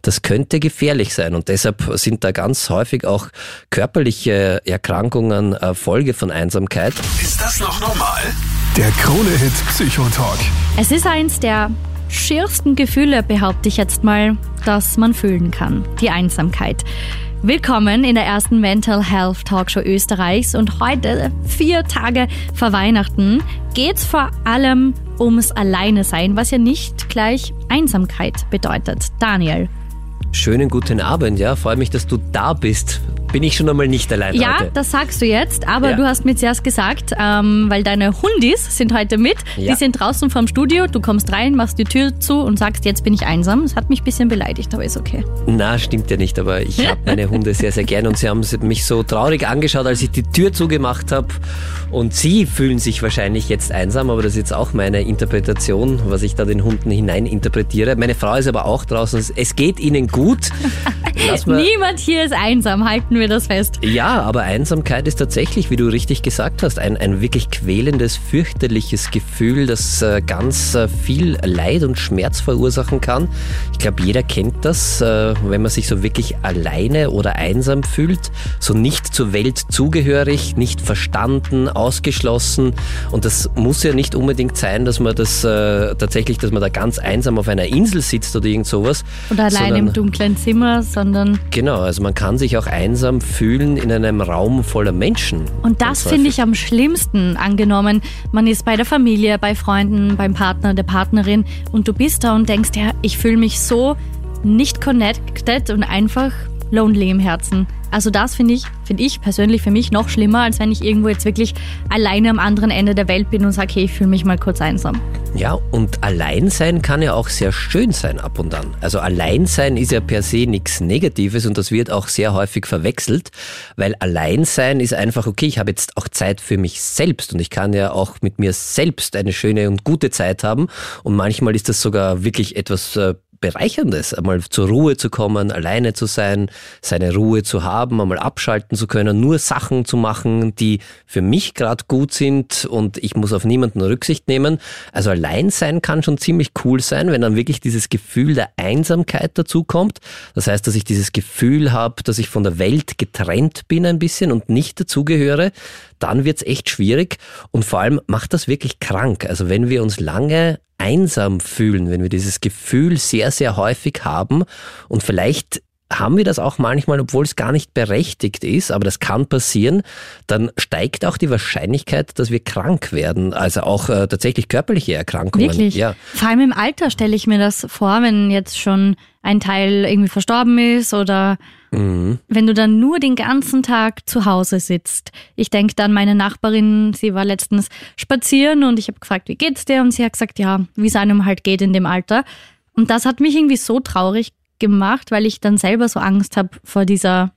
Das könnte gefährlich sein und deshalb sind da ganz häufig auch körperliche Erkrankungen äh, Folge von Einsamkeit. Ist das noch normal? Der Krone-Hit Psychotalk. Es ist eins der schiersten Gefühle, behaupte ich jetzt mal, dass man fühlen kann. Die Einsamkeit. Willkommen in der ersten Mental Health Talkshow Österreichs und heute, vier Tage vor Weihnachten, geht's vor allem ums Alleine sein, was ja nicht gleich Einsamkeit bedeutet. Daniel. Schönen guten Abend, ja. Freue mich, dass du da bist bin ich schon einmal nicht allein ja, heute. das sagst du jetzt, aber ja. du hast mir zuerst gesagt, ähm, weil deine Hundis sind heute mit, ja. die sind draußen vom Studio, du kommst rein, machst die Tür zu und sagst, jetzt bin ich einsam. Das hat mich ein bisschen beleidigt, aber ist okay. Na, stimmt ja nicht, aber ich habe meine Hunde sehr, sehr gern und sie haben mich so traurig angeschaut, als ich die Tür zugemacht habe und sie fühlen sich wahrscheinlich jetzt einsam, aber das ist jetzt auch meine Interpretation, was ich da den Hunden hineininterpretiere. Meine Frau ist aber auch draußen, es geht ihnen gut. Niemand hier ist einsam, halten wir wir das fest. Ja, aber Einsamkeit ist tatsächlich, wie du richtig gesagt hast, ein, ein wirklich quälendes, fürchterliches Gefühl, das äh, ganz äh, viel Leid und Schmerz verursachen kann. Ich glaube, jeder kennt das, äh, wenn man sich so wirklich alleine oder einsam fühlt, so nicht zur Welt zugehörig, nicht verstanden, ausgeschlossen. Und das muss ja nicht unbedingt sein, dass man das äh, tatsächlich, dass man da ganz einsam auf einer Insel sitzt oder irgend sowas. Oder allein im dunklen Zimmer, sondern. Genau, also man kann sich auch einsam einsam fühlen in einem Raum voller Menschen. Und das finde ich am schlimmsten. Angenommen, man ist bei der Familie, bei Freunden, beim Partner, der Partnerin und du bist da und denkst, ja, ich fühle mich so nicht connected und einfach lonely im Herzen. Also das finde ich, finde ich persönlich für mich noch schlimmer, als wenn ich irgendwo jetzt wirklich alleine am anderen Ende der Welt bin und sage, hey, ich fühle mich mal kurz einsam. Ja, und allein sein kann ja auch sehr schön sein ab und an. Also allein sein ist ja per se nichts Negatives und das wird auch sehr häufig verwechselt, weil allein sein ist einfach, okay, ich habe jetzt auch Zeit für mich selbst und ich kann ja auch mit mir selbst eine schöne und gute Zeit haben und manchmal ist das sogar wirklich etwas äh, Bereicherndes, einmal zur Ruhe zu kommen, alleine zu sein, seine Ruhe zu haben, einmal abschalten zu können, nur Sachen zu machen, die für mich gerade gut sind und ich muss auf niemanden Rücksicht nehmen. Also allein sein kann schon ziemlich cool sein, wenn dann wirklich dieses Gefühl der Einsamkeit dazu kommt. Das heißt, dass ich dieses Gefühl habe, dass ich von der Welt getrennt bin ein bisschen und nicht dazugehöre, dann wird's echt schwierig und vor allem macht das wirklich krank. Also wenn wir uns lange einsam fühlen, wenn wir dieses Gefühl sehr, sehr häufig haben und vielleicht haben wir das auch manchmal, obwohl es gar nicht berechtigt ist, aber das kann passieren, dann steigt auch die Wahrscheinlichkeit, dass wir krank werden, also auch äh, tatsächlich körperliche Erkrankungen. Wirklich? Ja. Vor allem im Alter stelle ich mir das vor, wenn jetzt schon ein Teil irgendwie verstorben ist oder mhm. wenn du dann nur den ganzen Tag zu Hause sitzt. Ich denke dann, meine Nachbarin, sie war letztens spazieren und ich habe gefragt, wie geht's dir? Und sie hat gesagt, ja, wie es einem halt geht in dem Alter. Und das hat mich irgendwie so traurig gemacht, weil ich dann selber so Angst habe vor dieser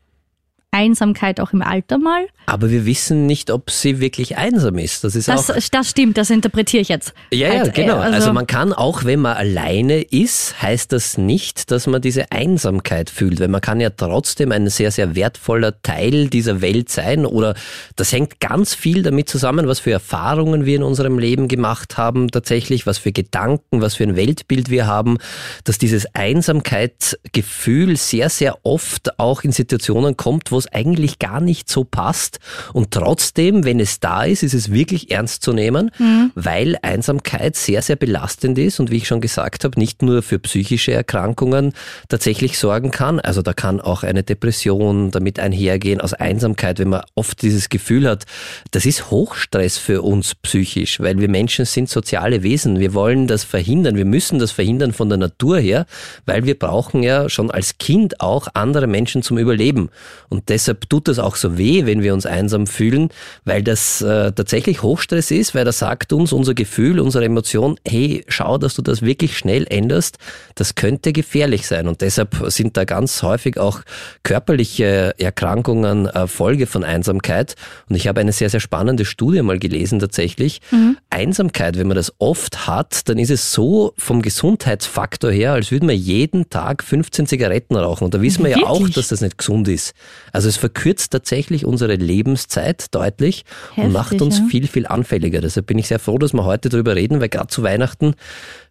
Einsamkeit auch im Alter mal. Aber wir wissen nicht, ob sie wirklich einsam ist. Das ist das, auch. Das stimmt, das interpretiere ich jetzt. Ja, ja, halt, genau. Also, also, man kann auch, wenn man alleine ist, heißt das nicht, dass man diese Einsamkeit fühlt, weil man kann ja trotzdem ein sehr, sehr wertvoller Teil dieser Welt sein oder das hängt ganz viel damit zusammen, was für Erfahrungen wir in unserem Leben gemacht haben, tatsächlich, was für Gedanken, was für ein Weltbild wir haben, dass dieses Einsamkeitsgefühl sehr, sehr oft auch in Situationen kommt, wo es eigentlich gar nicht so passt und trotzdem, wenn es da ist, ist es wirklich ernst zu nehmen, mhm. weil Einsamkeit sehr, sehr belastend ist und wie ich schon gesagt habe, nicht nur für psychische Erkrankungen tatsächlich sorgen kann. Also da kann auch eine Depression damit einhergehen aus Einsamkeit, wenn man oft dieses Gefühl hat, das ist Hochstress für uns psychisch, weil wir Menschen sind soziale Wesen. Wir wollen das verhindern. Wir müssen das verhindern von der Natur her, weil wir brauchen ja schon als Kind auch andere Menschen zum Überleben. Und deshalb tut das auch so weh, wenn wir uns einsam fühlen, weil das äh, tatsächlich Hochstress ist, weil das sagt uns unser Gefühl, unsere Emotion, hey, schau, dass du das wirklich schnell änderst, das könnte gefährlich sein. Und deshalb sind da ganz häufig auch körperliche Erkrankungen äh, Folge von Einsamkeit. Und ich habe eine sehr, sehr spannende Studie mal gelesen tatsächlich. Mhm. Einsamkeit, wenn man das oft hat, dann ist es so vom Gesundheitsfaktor her, als würde man jeden Tag 15 Zigaretten rauchen. Und da wissen wir ja auch, dass das nicht gesund ist. Also es verkürzt tatsächlich unsere Lebenszeit deutlich Heftig, und macht uns ja. viel, viel anfälliger. Deshalb bin ich sehr froh, dass wir heute darüber reden, weil gerade zu Weihnachten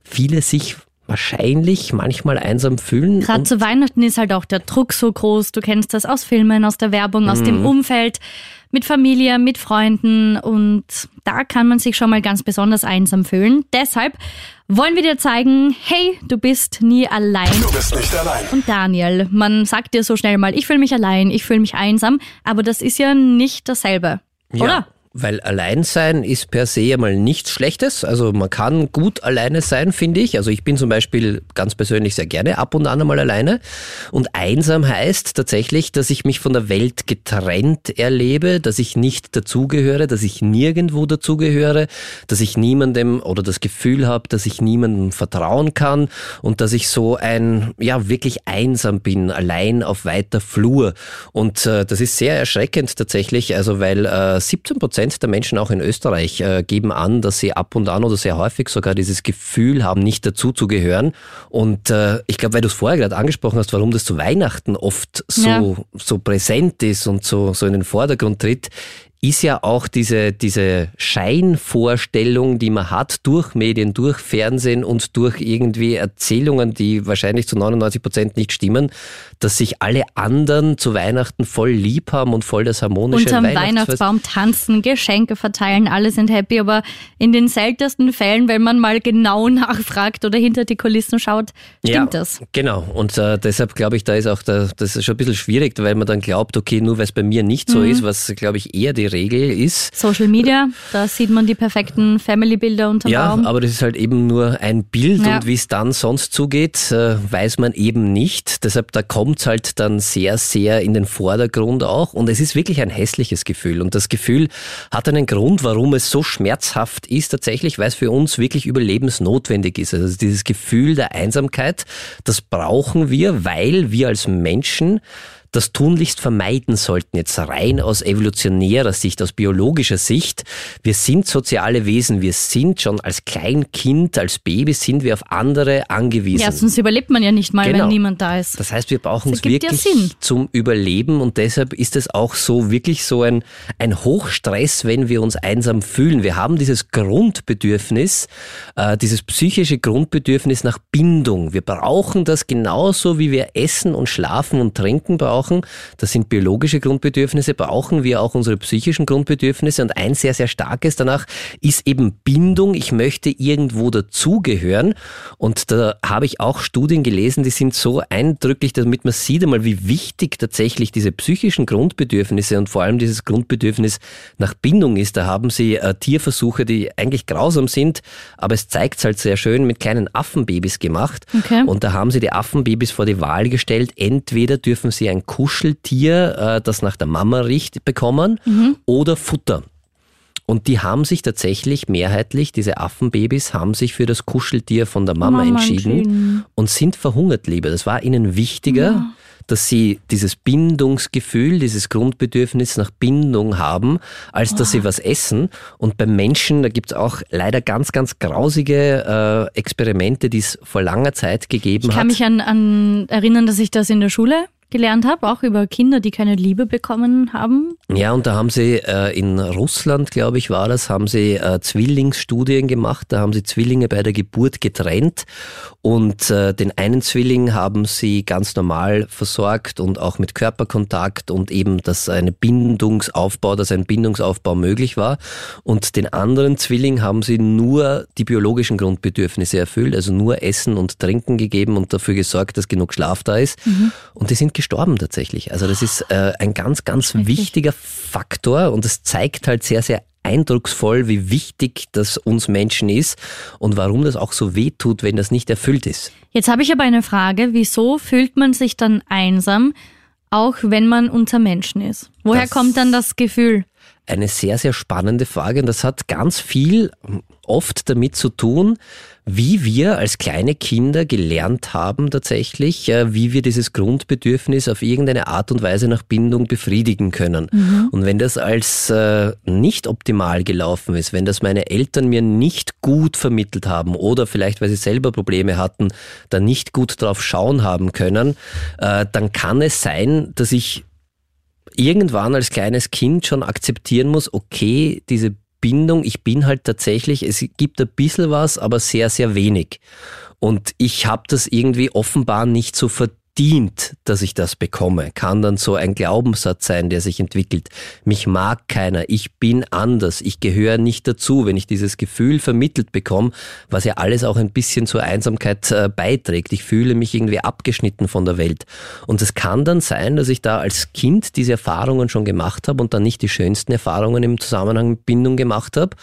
viele sich wahrscheinlich manchmal einsam fühlen. Gerade zu Weihnachten ist halt auch der Druck so groß. Du kennst das aus Filmen, aus der Werbung, aus mhm. dem Umfeld, mit Familie, mit Freunden und da kann man sich schon mal ganz besonders einsam fühlen. Deshalb wollen wir dir zeigen, hey, du bist nie allein. Du bist nicht allein. Und Daniel, man sagt dir so schnell mal, ich fühle mich allein, ich fühle mich einsam, aber das ist ja nicht dasselbe. Ja. Oder? Weil Alleinsein ist per se einmal nichts Schlechtes. Also man kann gut alleine sein, finde ich. Also ich bin zum Beispiel ganz persönlich sehr gerne ab und an einmal alleine. Und einsam heißt tatsächlich, dass ich mich von der Welt getrennt erlebe, dass ich nicht dazugehöre, dass ich nirgendwo dazugehöre, dass ich niemandem oder das Gefühl habe, dass ich niemandem vertrauen kann und dass ich so ein, ja, wirklich einsam bin, allein auf weiter Flur. Und äh, das ist sehr erschreckend tatsächlich, also weil äh, 17 Prozent Prozent der Menschen auch in Österreich äh, geben an, dass sie ab und an oder sehr häufig sogar dieses Gefühl haben, nicht dazuzugehören. Und äh, ich glaube, weil du es vorher gerade angesprochen hast, warum das zu Weihnachten oft so, ja. so präsent ist und so, so in den Vordergrund tritt, ist ja auch diese, diese Scheinvorstellung, die man hat durch Medien, durch Fernsehen und durch irgendwie Erzählungen, die wahrscheinlich zu 99 Prozent nicht stimmen, dass sich alle anderen zu Weihnachten voll lieb haben und voll das harmonische Unterm Weihnachtsbaum tanzen, Geschenke verteilen, alle sind happy, aber in den seltensten Fällen, wenn man mal genau nachfragt oder hinter die Kulissen schaut, stimmt ja, das. Genau, und äh, deshalb glaube ich, da ist auch der, das ist schon ein bisschen schwierig, weil man dann glaubt, okay, nur weil es bei mir nicht so mhm. ist, was glaube ich eher die Regel ist. Social Media, da sieht man die perfekten Family-Bilder unter Ja, Baum. aber das ist halt eben nur ein Bild ja. und wie es dann sonst zugeht, äh, weiß man eben nicht. Deshalb, da kommt es halt dann sehr, sehr in den Vordergrund auch und es ist wirklich ein hässliches Gefühl und das Gefühl hat einen Grund, warum es so schmerzhaft ist, tatsächlich, weil es für uns wirklich überlebensnotwendig ist. Also dieses Gefühl der Einsamkeit, das brauchen wir, weil wir als Menschen das tunlichst vermeiden sollten, jetzt rein aus evolutionärer Sicht, aus biologischer Sicht. Wir sind soziale Wesen, wir sind schon als Kleinkind, als Baby sind wir auf andere angewiesen. Ja, sonst überlebt man ja nicht mal, genau. wenn niemand da ist. Das heißt, wir brauchen es wirklich ja zum Überleben und deshalb ist es auch so wirklich so ein, ein Hochstress, wenn wir uns einsam fühlen. Wir haben dieses Grundbedürfnis, äh, dieses psychische Grundbedürfnis nach Bindung. Wir brauchen das genauso, wie wir Essen und Schlafen und Trinken brauchen brauchen, das sind biologische Grundbedürfnisse, brauchen wir auch unsere psychischen Grundbedürfnisse und ein sehr, sehr starkes danach ist eben Bindung. Ich möchte irgendwo dazugehören und da habe ich auch Studien gelesen, die sind so eindrücklich, damit man sieht einmal, wie wichtig tatsächlich diese psychischen Grundbedürfnisse und vor allem dieses Grundbedürfnis nach Bindung ist. Da haben sie äh, Tierversuche, die eigentlich grausam sind, aber es zeigt es halt sehr schön mit kleinen Affenbabys gemacht. Okay. Und da haben sie die Affenbabys vor die Wahl gestellt, entweder dürfen sie ein Kuscheltier, äh, das nach der Mama riecht, bekommen mhm. oder Futter. Und die haben sich tatsächlich mehrheitlich, diese Affenbabys, haben sich für das Kuscheltier von der Mama, Mama entschieden, entschieden, und sind verhungert lieber. Das war ihnen wichtiger, ja. dass sie dieses Bindungsgefühl, dieses Grundbedürfnis nach Bindung haben, als dass oh. sie was essen. Und beim Menschen, da gibt es auch leider ganz, ganz grausige äh, Experimente, die es vor langer Zeit gegeben hat. Ich kann hat. mich an, an erinnern, dass ich das in der Schule gelernt habe, auch über Kinder, die keine Liebe bekommen haben. Ja, und da haben sie äh, in Russland, glaube ich, war das, haben sie äh, Zwillingsstudien gemacht. Da haben sie Zwillinge bei der Geburt getrennt und äh, den einen Zwilling haben sie ganz normal versorgt und auch mit Körperkontakt und eben, dass ein Bindungsaufbau, dass ein Bindungsaufbau möglich war. Und den anderen Zwilling haben sie nur die biologischen Grundbedürfnisse erfüllt, also nur Essen und Trinken gegeben und dafür gesorgt, dass genug Schlaf da ist. Mhm. Und die sind gestorben tatsächlich. Also das ist äh, ein ganz, ganz wichtiger Faktor und es zeigt halt sehr, sehr eindrucksvoll, wie wichtig das uns Menschen ist und warum das auch so weh tut, wenn das nicht erfüllt ist. Jetzt habe ich aber eine Frage. Wieso fühlt man sich dann einsam, auch wenn man unter Menschen ist? Woher das kommt dann das Gefühl? Eine sehr, sehr spannende Frage und das hat ganz viel oft damit zu tun, wie wir als kleine Kinder gelernt haben tatsächlich, äh, wie wir dieses Grundbedürfnis auf irgendeine Art und Weise nach Bindung befriedigen können. Mhm. Und wenn das als äh, nicht optimal gelaufen ist, wenn das meine Eltern mir nicht gut vermittelt haben oder vielleicht, weil sie selber Probleme hatten, da nicht gut drauf schauen haben können, äh, dann kann es sein, dass ich irgendwann als kleines Kind schon akzeptieren muss, okay, diese Bindung, ich bin halt tatsächlich, es gibt ein bisschen was, aber sehr, sehr wenig. Und ich habe das irgendwie offenbar nicht so verdient verdient, dass ich das bekomme, kann dann so ein Glaubenssatz sein, der sich entwickelt. Mich mag keiner, ich bin anders, ich gehöre nicht dazu, wenn ich dieses Gefühl vermittelt bekomme, was ja alles auch ein bisschen zur Einsamkeit äh, beiträgt. Ich fühle mich irgendwie abgeschnitten von der Welt. Und es kann dann sein, dass ich da als Kind diese Erfahrungen schon gemacht habe und dann nicht die schönsten Erfahrungen im Zusammenhang mit Bindung gemacht habe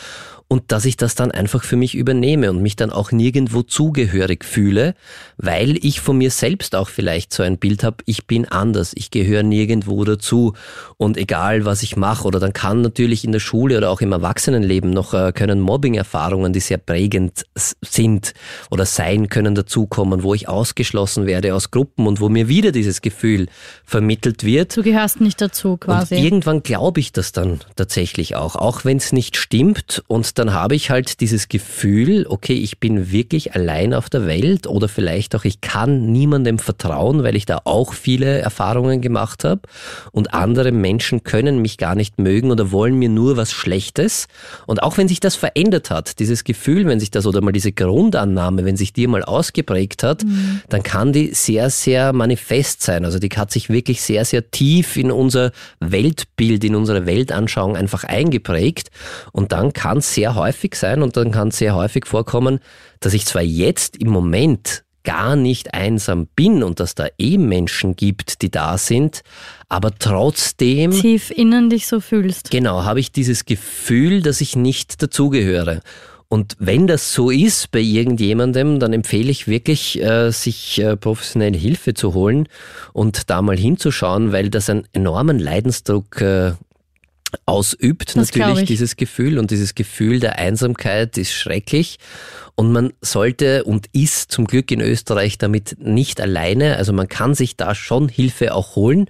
und dass ich das dann einfach für mich übernehme und mich dann auch nirgendwo zugehörig fühle, weil ich von mir selbst auch vielleicht so ein Bild habe, ich bin anders, ich gehöre nirgendwo dazu und egal was ich mache oder dann kann natürlich in der Schule oder auch im Erwachsenenleben noch äh, können Mobbing-Erfahrungen, die sehr prägend sind oder sein können, dazukommen, wo ich ausgeschlossen werde aus Gruppen und wo mir wieder dieses Gefühl vermittelt wird. Du gehörst nicht dazu quasi. Und irgendwann glaube ich das dann tatsächlich auch, auch wenn es nicht stimmt und dann habe ich halt dieses Gefühl, okay, ich bin wirklich allein auf der Welt oder vielleicht auch, ich kann niemandem vertrauen, weil ich da auch viele Erfahrungen gemacht habe und andere Menschen können mich gar nicht mögen oder wollen mir nur was Schlechtes. Und auch wenn sich das verändert hat, dieses Gefühl, wenn sich das oder mal diese Grundannahme, wenn sich die mal ausgeprägt hat, mhm. dann kann die sehr, sehr manifest sein. Also die hat sich wirklich sehr, sehr tief in unser Weltbild, in unsere Weltanschauung einfach eingeprägt und dann kann es sehr häufig sein und dann kann es sehr häufig vorkommen, dass ich zwar jetzt im Moment gar nicht einsam bin und dass da eh Menschen gibt, die da sind, aber trotzdem tief innen dich so fühlst. Genau, habe ich dieses Gefühl, dass ich nicht dazugehöre. Und wenn das so ist bei irgendjemandem, dann empfehle ich wirklich, äh, sich äh, professionelle Hilfe zu holen und da mal hinzuschauen, weil das einen enormen Leidensdruck äh, ausübt, das natürlich dieses Gefühl. Und dieses Gefühl der Einsamkeit ist schrecklich. Und man sollte und ist zum Glück in Österreich damit nicht alleine. Also man kann sich da schon Hilfe auch holen.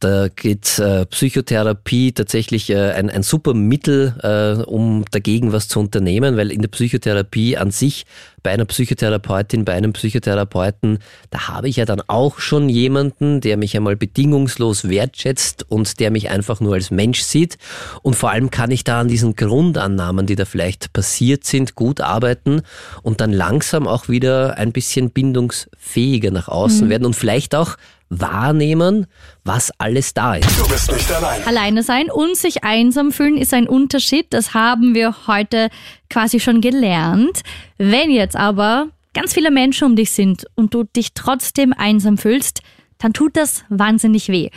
Da geht äh, Psychotherapie tatsächlich äh, ein, ein super Mittel, äh, um dagegen was zu unternehmen, weil in der Psychotherapie an sich bei einer Psychotherapeutin, bei einem Psychotherapeuten, da habe ich ja dann auch schon jemanden, der mich einmal bedingungslos wertschätzt und der mich einfach nur als Mensch sieht. Und vor allem kann ich da an diesen Grundannahmen, die da vielleicht passiert sind, gut arbeiten und dann langsam auch wieder ein bisschen bindungsfähiger nach außen mhm. werden und vielleicht auch wahrnehmen, was alles da ist. Du bist nicht allein. Alleine sein und sich einsam fühlen ist ein Unterschied. Das haben wir heute quasi schon gelernt. Wenn jetzt aber ganz viele Menschen um dich sind und du dich trotzdem einsam fühlst, dann tut das wahnsinnig weh.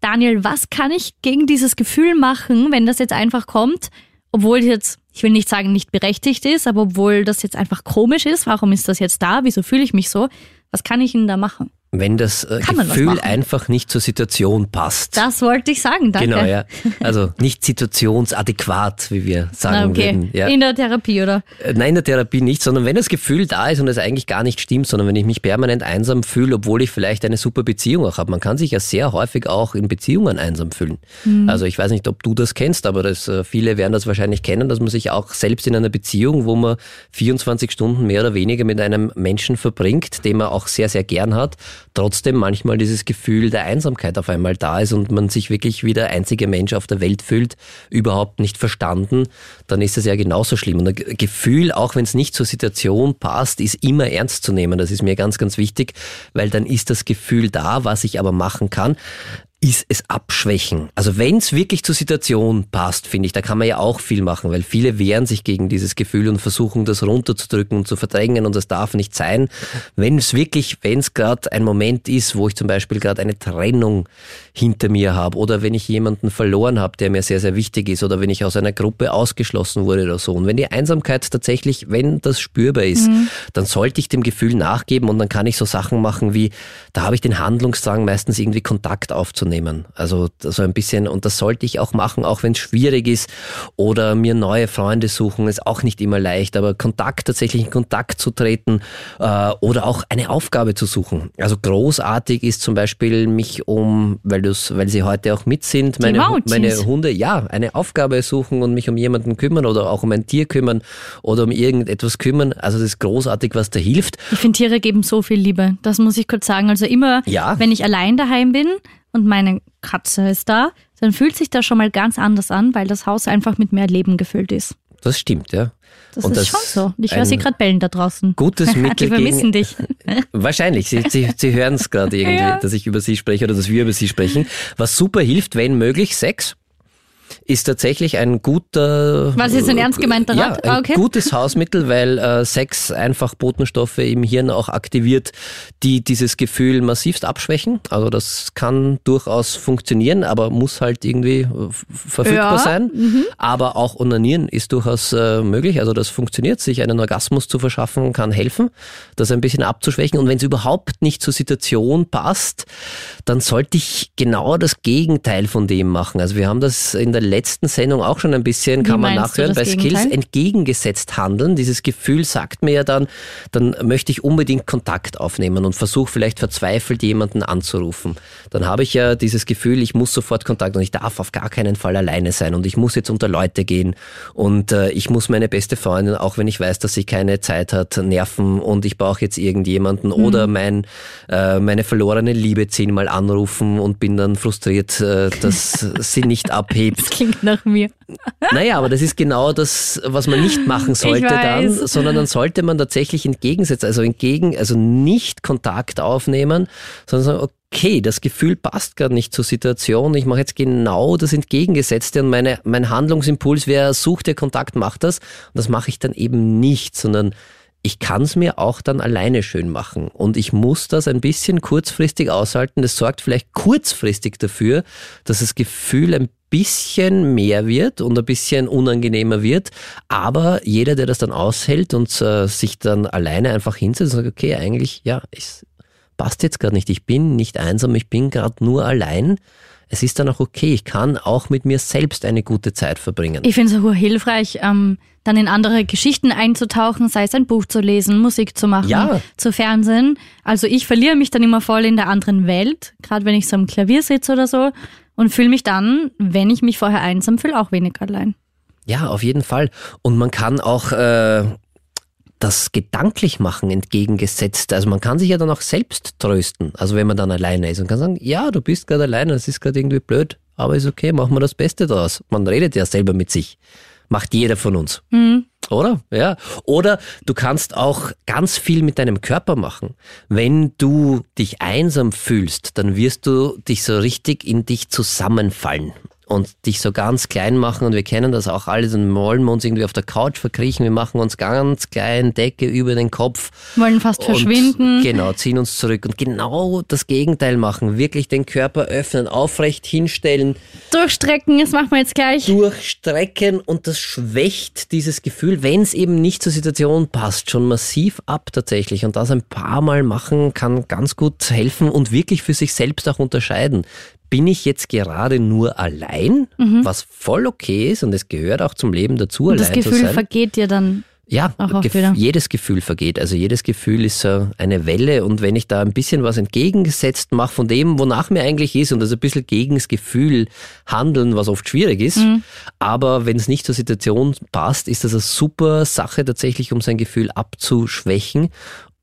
Daniel, was kann ich gegen dieses Gefühl machen, wenn das jetzt einfach kommt, obwohl jetzt, ich will nicht sagen, nicht berechtigt ist, aber obwohl das jetzt einfach komisch ist, warum ist das jetzt da, wieso fühle ich mich so, was kann ich denn da machen? Wenn das äh, Gefühl einfach nicht zur Situation passt. Das wollte ich sagen, danke. Genau, ja. Also nicht situationsadäquat, wie wir sagen okay. würden. Ja. In der Therapie, oder? Äh, nein, in der Therapie nicht, sondern wenn das Gefühl da ist und es eigentlich gar nicht stimmt, sondern wenn ich mich permanent einsam fühle, obwohl ich vielleicht eine super Beziehung auch habe. Man kann sich ja sehr häufig auch in Beziehungen einsam fühlen. Mhm. Also ich weiß nicht, ob du das kennst, aber das, äh, viele werden das wahrscheinlich kennen, dass man sich auch selbst in einer Beziehung, wo man 24 Stunden mehr oder weniger mit einem Menschen verbringt, den man auch sehr, sehr gern hat, trotzdem manchmal dieses Gefühl der Einsamkeit auf einmal da ist und man sich wirklich wie der einzige Mensch auf der Welt fühlt, überhaupt nicht verstanden, dann ist das ja genauso schlimm. Und ein Gefühl, auch wenn es nicht zur Situation passt, ist immer ernst zu nehmen. Das ist mir ganz, ganz wichtig, weil dann ist das Gefühl da, was ich aber machen kann ist es abschwächen. Also wenn es wirklich zur Situation passt, finde ich, da kann man ja auch viel machen, weil viele wehren sich gegen dieses Gefühl und versuchen das runterzudrücken und zu verdrängen und das darf nicht sein. Wenn es wirklich, wenn es gerade ein Moment ist, wo ich zum Beispiel gerade eine Trennung hinter mir habe oder wenn ich jemanden verloren habe, der mir sehr, sehr wichtig ist oder wenn ich aus einer Gruppe ausgeschlossen wurde oder so. Und wenn die Einsamkeit tatsächlich, wenn das spürbar ist, mhm. dann sollte ich dem Gefühl nachgeben und dann kann ich so Sachen machen wie, da habe ich den Handlungsdrang meistens irgendwie Kontakt aufzunehmen wahrzunehmen. Also so ein bisschen, und das sollte ich auch machen, auch wenn es schwierig ist oder mir neue Freunde suchen, ist auch nicht immer leicht, aber Kontakt, tatsächlich in Kontakt zu treten äh, oder auch eine Aufgabe zu suchen. Also großartig ist zum Beispiel mich um, weil, weil sie heute auch mit sind, meine, meine Hunde, ja, eine Aufgabe suchen und mich um jemanden kümmern oder auch um ein Tier kümmern oder um irgendetwas kümmern. Also das ist großartig, was da hilft. Ich finde, Tiere geben so viel Liebe. Das muss ich kurz sagen. Also immer, ja. wenn ich allein daheim bin, und meine Katze ist da, dann fühlt sich das schon mal ganz anders an, weil das Haus einfach mit mehr Leben gefüllt ist. Das stimmt, ja. Das und ist das schon so. Ich höre sie gerade bellen da draußen. Gutes Mittel Die vermissen gegen, dich. Wahrscheinlich. Sie, sie, sie hören es gerade irgendwie, ja. dass ich über sie spreche oder dass wir über sie sprechen. Was super hilft, wenn möglich, Sex ist tatsächlich ein guter. Was ist ein ernst gemeinter Rat? Ja, ein okay. gutes Hausmittel, weil äh, Sex einfach Botenstoffe im Hirn auch aktiviert, die dieses Gefühl massivst abschwächen. Also das kann durchaus funktionieren, aber muss halt irgendwie äh, verfügbar ja. sein. Mhm. Aber auch Onanieren ist durchaus äh, möglich. Also das funktioniert. Sich einen Orgasmus zu verschaffen kann helfen, das ein bisschen abzuschwächen. Und wenn es überhaupt nicht zur Situation passt, dann sollte ich genau das Gegenteil von dem machen. Also wir haben das in der letzten Sendung auch schon ein bisschen, Wie kann man nachhören, bei Gegenteil? Skills entgegengesetzt handeln. Dieses Gefühl sagt mir ja dann, dann möchte ich unbedingt Kontakt aufnehmen und versuche vielleicht verzweifelt jemanden anzurufen. Dann habe ich ja dieses Gefühl, ich muss sofort Kontakt und ich darf auf gar keinen Fall alleine sein und ich muss jetzt unter Leute gehen und äh, ich muss meine beste Freundin, auch wenn ich weiß, dass sie keine Zeit hat, nerven und ich brauche jetzt irgendjemanden mhm. oder mein, äh, meine verlorene Liebe zehnmal anrufen und bin dann frustriert, äh, dass sie nicht abhebt klingt nach mir. Naja, aber das ist genau das, was man nicht machen sollte dann, sondern dann sollte man tatsächlich entgegensetzen, also entgegen, also nicht Kontakt aufnehmen, sondern sagen, okay, das Gefühl passt gerade nicht zur Situation, ich mache jetzt genau das Entgegengesetzte und meine, mein Handlungsimpuls wäre, such dir Kontakt, mach das. Und das mache ich dann eben nicht, sondern ich kann es mir auch dann alleine schön machen. Und ich muss das ein bisschen kurzfristig aushalten. Das sorgt vielleicht kurzfristig dafür, dass das Gefühl ein bisschen mehr wird und ein bisschen unangenehmer wird. Aber jeder, der das dann aushält und äh, sich dann alleine einfach hinsetzt und sagt, okay, eigentlich, ja, es passt jetzt gerade nicht. Ich bin nicht einsam, ich bin gerade nur allein. Es ist dann auch okay. Ich kann auch mit mir selbst eine gute Zeit verbringen. Ich finde es auch hilfreich, ähm, dann in andere Geschichten einzutauchen, sei es ein Buch zu lesen, Musik zu machen, ja. zu Fernsehen. Also ich verliere mich dann immer voll in der anderen Welt, gerade wenn ich so am Klavier sitze oder so und fühle mich dann, wenn ich mich vorher einsam fühle, auch weniger allein. Ja, auf jeden Fall. Und man kann auch äh, das gedanklich machen entgegengesetzt. Also man kann sich ja dann auch selbst trösten. Also wenn man dann alleine ist und kann sagen, ja, du bist gerade alleine, das ist gerade irgendwie blöd, aber ist okay, machen wir das Beste daraus. Man redet ja selber mit sich. Macht jeder von uns. Mhm. Oder? Ja. Oder du kannst auch ganz viel mit deinem Körper machen. Wenn du dich einsam fühlst, dann wirst du dich so richtig in dich zusammenfallen und dich so ganz klein machen und wir kennen das auch alle, dann wollen wir uns irgendwie auf der Couch verkriechen, wir machen uns ganz klein, Decke über den Kopf. Wollen fast verschwinden. Genau, ziehen uns zurück und genau das Gegenteil machen, wirklich den Körper öffnen, aufrecht hinstellen. Durchstrecken, das machen wir jetzt gleich. Durchstrecken und das schwächt dieses Gefühl, wenn es eben nicht zur Situation passt, schon massiv ab tatsächlich und das ein paar Mal machen kann ganz gut helfen und wirklich für sich selbst auch unterscheiden bin ich jetzt gerade nur allein, mhm. was voll okay ist und es gehört auch zum Leben dazu, und allein zu sein. Das Gefühl vergeht dir dann. Ja, gef jedes Gefühl vergeht. Also jedes Gefühl ist so eine Welle und wenn ich da ein bisschen was entgegengesetzt mache von dem, wonach mir eigentlich ist und das ein bisschen gegen das Gefühl handeln, was oft schwierig ist, mhm. aber wenn es nicht zur Situation passt, ist das eine super Sache tatsächlich, um sein Gefühl abzuschwächen